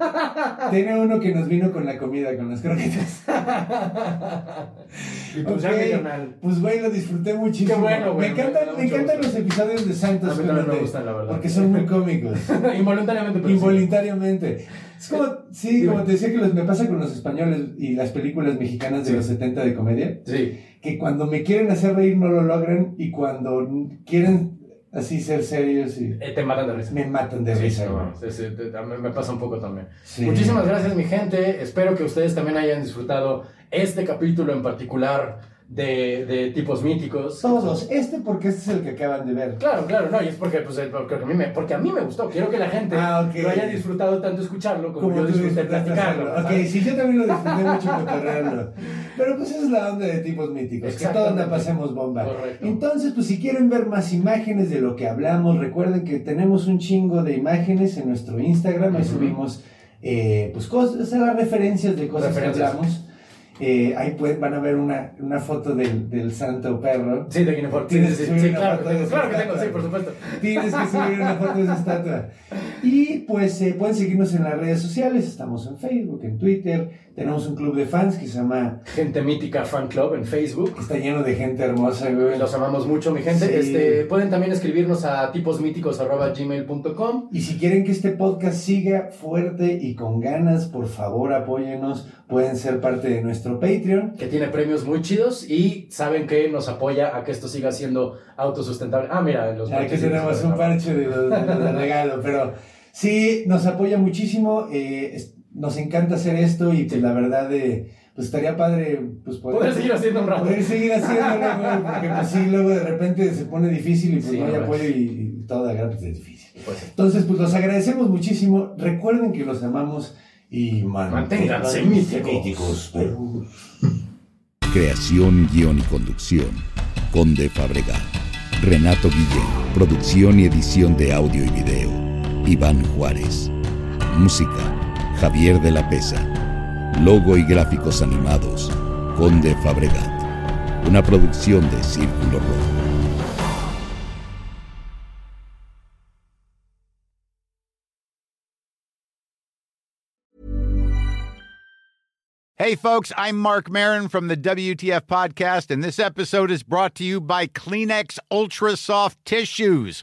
[SPEAKER 1] Tiene uno que nos vino con la comida, con las croquetas.
[SPEAKER 2] Y pues ya
[SPEAKER 1] Ok,
[SPEAKER 2] mi carnal.
[SPEAKER 1] Pues güey, lo disfruté muchísimo.
[SPEAKER 2] Qué bueno, güey,
[SPEAKER 1] Me
[SPEAKER 2] me
[SPEAKER 1] encantan, me encantan
[SPEAKER 2] gusto.
[SPEAKER 1] los episodios de Santos.
[SPEAKER 2] A mí me gustan, la verdad.
[SPEAKER 1] Porque son muy cómicos.
[SPEAKER 2] Involuntariamente, pero sí.
[SPEAKER 1] Involuntariamente. Es como, sí,
[SPEAKER 2] Dime.
[SPEAKER 1] como te decía que los, me pasa con los españoles y las películas mexicanas de
[SPEAKER 2] Sí.
[SPEAKER 1] los 70 de comedia,
[SPEAKER 2] Sí.
[SPEAKER 1] que cuando me quieren hacer reír no lo logran y cuando quieren así ser serios y
[SPEAKER 2] Eh, te matan de risa.
[SPEAKER 1] me matan de
[SPEAKER 2] Sí,
[SPEAKER 1] risa.
[SPEAKER 2] sí, sí, te- a mí me pasa un poco también.
[SPEAKER 1] Sí.
[SPEAKER 2] Muchísimas gracias, mi gente. Espero que ustedes también hayan disfrutado este capítulo en particular de, de tipos míticos.
[SPEAKER 1] Todos, este porque este es el que acaban de ver.
[SPEAKER 2] Claro, claro, no, y es porque, pues, eh, porque, a mí me, porque a mí me gustó. Quiero que la gente
[SPEAKER 1] Ah,
[SPEAKER 2] lo haya disfrutado tanto escucharlo como,
[SPEAKER 1] Como
[SPEAKER 2] yo disfruté platicarlo.
[SPEAKER 1] Ok,
[SPEAKER 2] ¿sabes?
[SPEAKER 1] sí, yo también lo disfruté mucho cotorrearlo. Pero pues esa es la onda de tipos míticos, que todos la pasemos bomba.
[SPEAKER 2] Correcto.
[SPEAKER 1] Entonces, pues si quieren ver más imágenes de lo que hablamos, recuerden que tenemos un chingo de imágenes en nuestro Instagram, ahí subimos eh, pues cosas, o sea, las referencias de cosas
[SPEAKER 2] Referencias.
[SPEAKER 1] que hablamos. Eh, ahí van a ver una, una foto del, del santo perro.
[SPEAKER 2] Sí, de Guinefort.
[SPEAKER 1] Tienes
[SPEAKER 2] sí,
[SPEAKER 1] que subir
[SPEAKER 2] sí,
[SPEAKER 1] una
[SPEAKER 2] claro,
[SPEAKER 1] foto de
[SPEAKER 2] claro que tengo,
[SPEAKER 1] estatua.
[SPEAKER 2] sí, por supuesto.
[SPEAKER 1] Tienes que subir una foto de esa estatua. Y pues eh, pueden seguirnos en las redes sociales. Estamos en Facebook, en Twitter. Tenemos un club de fans que se llama.
[SPEAKER 2] Gente Mítica Fan Club en Facebook.
[SPEAKER 1] está lleno de gente hermosa, güey.
[SPEAKER 2] Los amamos mucho, mi gente.
[SPEAKER 1] Sí.
[SPEAKER 2] Este, pueden también escribirnos a tiposmíticos.gmail.com.
[SPEAKER 1] Y si quieren que este podcast siga fuerte y con ganas, por favor apóyenos. Pueden ser parte de nuestro Patreon.
[SPEAKER 2] que tiene premios muy chidos y saben que nos apoya a que esto siga siendo autosustentable. Ah, mira, los
[SPEAKER 1] Aquí tenemos un parche de, los- de los regalo, pero sí, nos apoya muchísimo. eh, nos encanta hacer esto y pues la verdad, eh, pues estaría padre pues,
[SPEAKER 2] Poder seguir haciendo un rato.
[SPEAKER 1] Poder seguir haciéndolo, güey, porque pues sí, luego de repente se pone difícil y pues
[SPEAKER 2] Sí,
[SPEAKER 1] no hay apoyo y, y todo de gratis es difícil.
[SPEAKER 2] Pues sí.
[SPEAKER 1] Entonces, pues los agradecemos muchísimo. Recuerden que los amamos y
[SPEAKER 2] Manténganse míticos.
[SPEAKER 3] Creación, guion y conducción. Conde Fabregat. Renato Guillén. Producción y edición de audio y video. Iván Juárez. Música, Javier de la Pesa. Logo y gráficos animados, Conde Fabregat. Una producción de Círculo Rojo.
[SPEAKER 7] Hey, folks, I'm Mark Marin from the WTF Podcast, and this episode is brought to you by Kleenex Ultra Soft Tissues,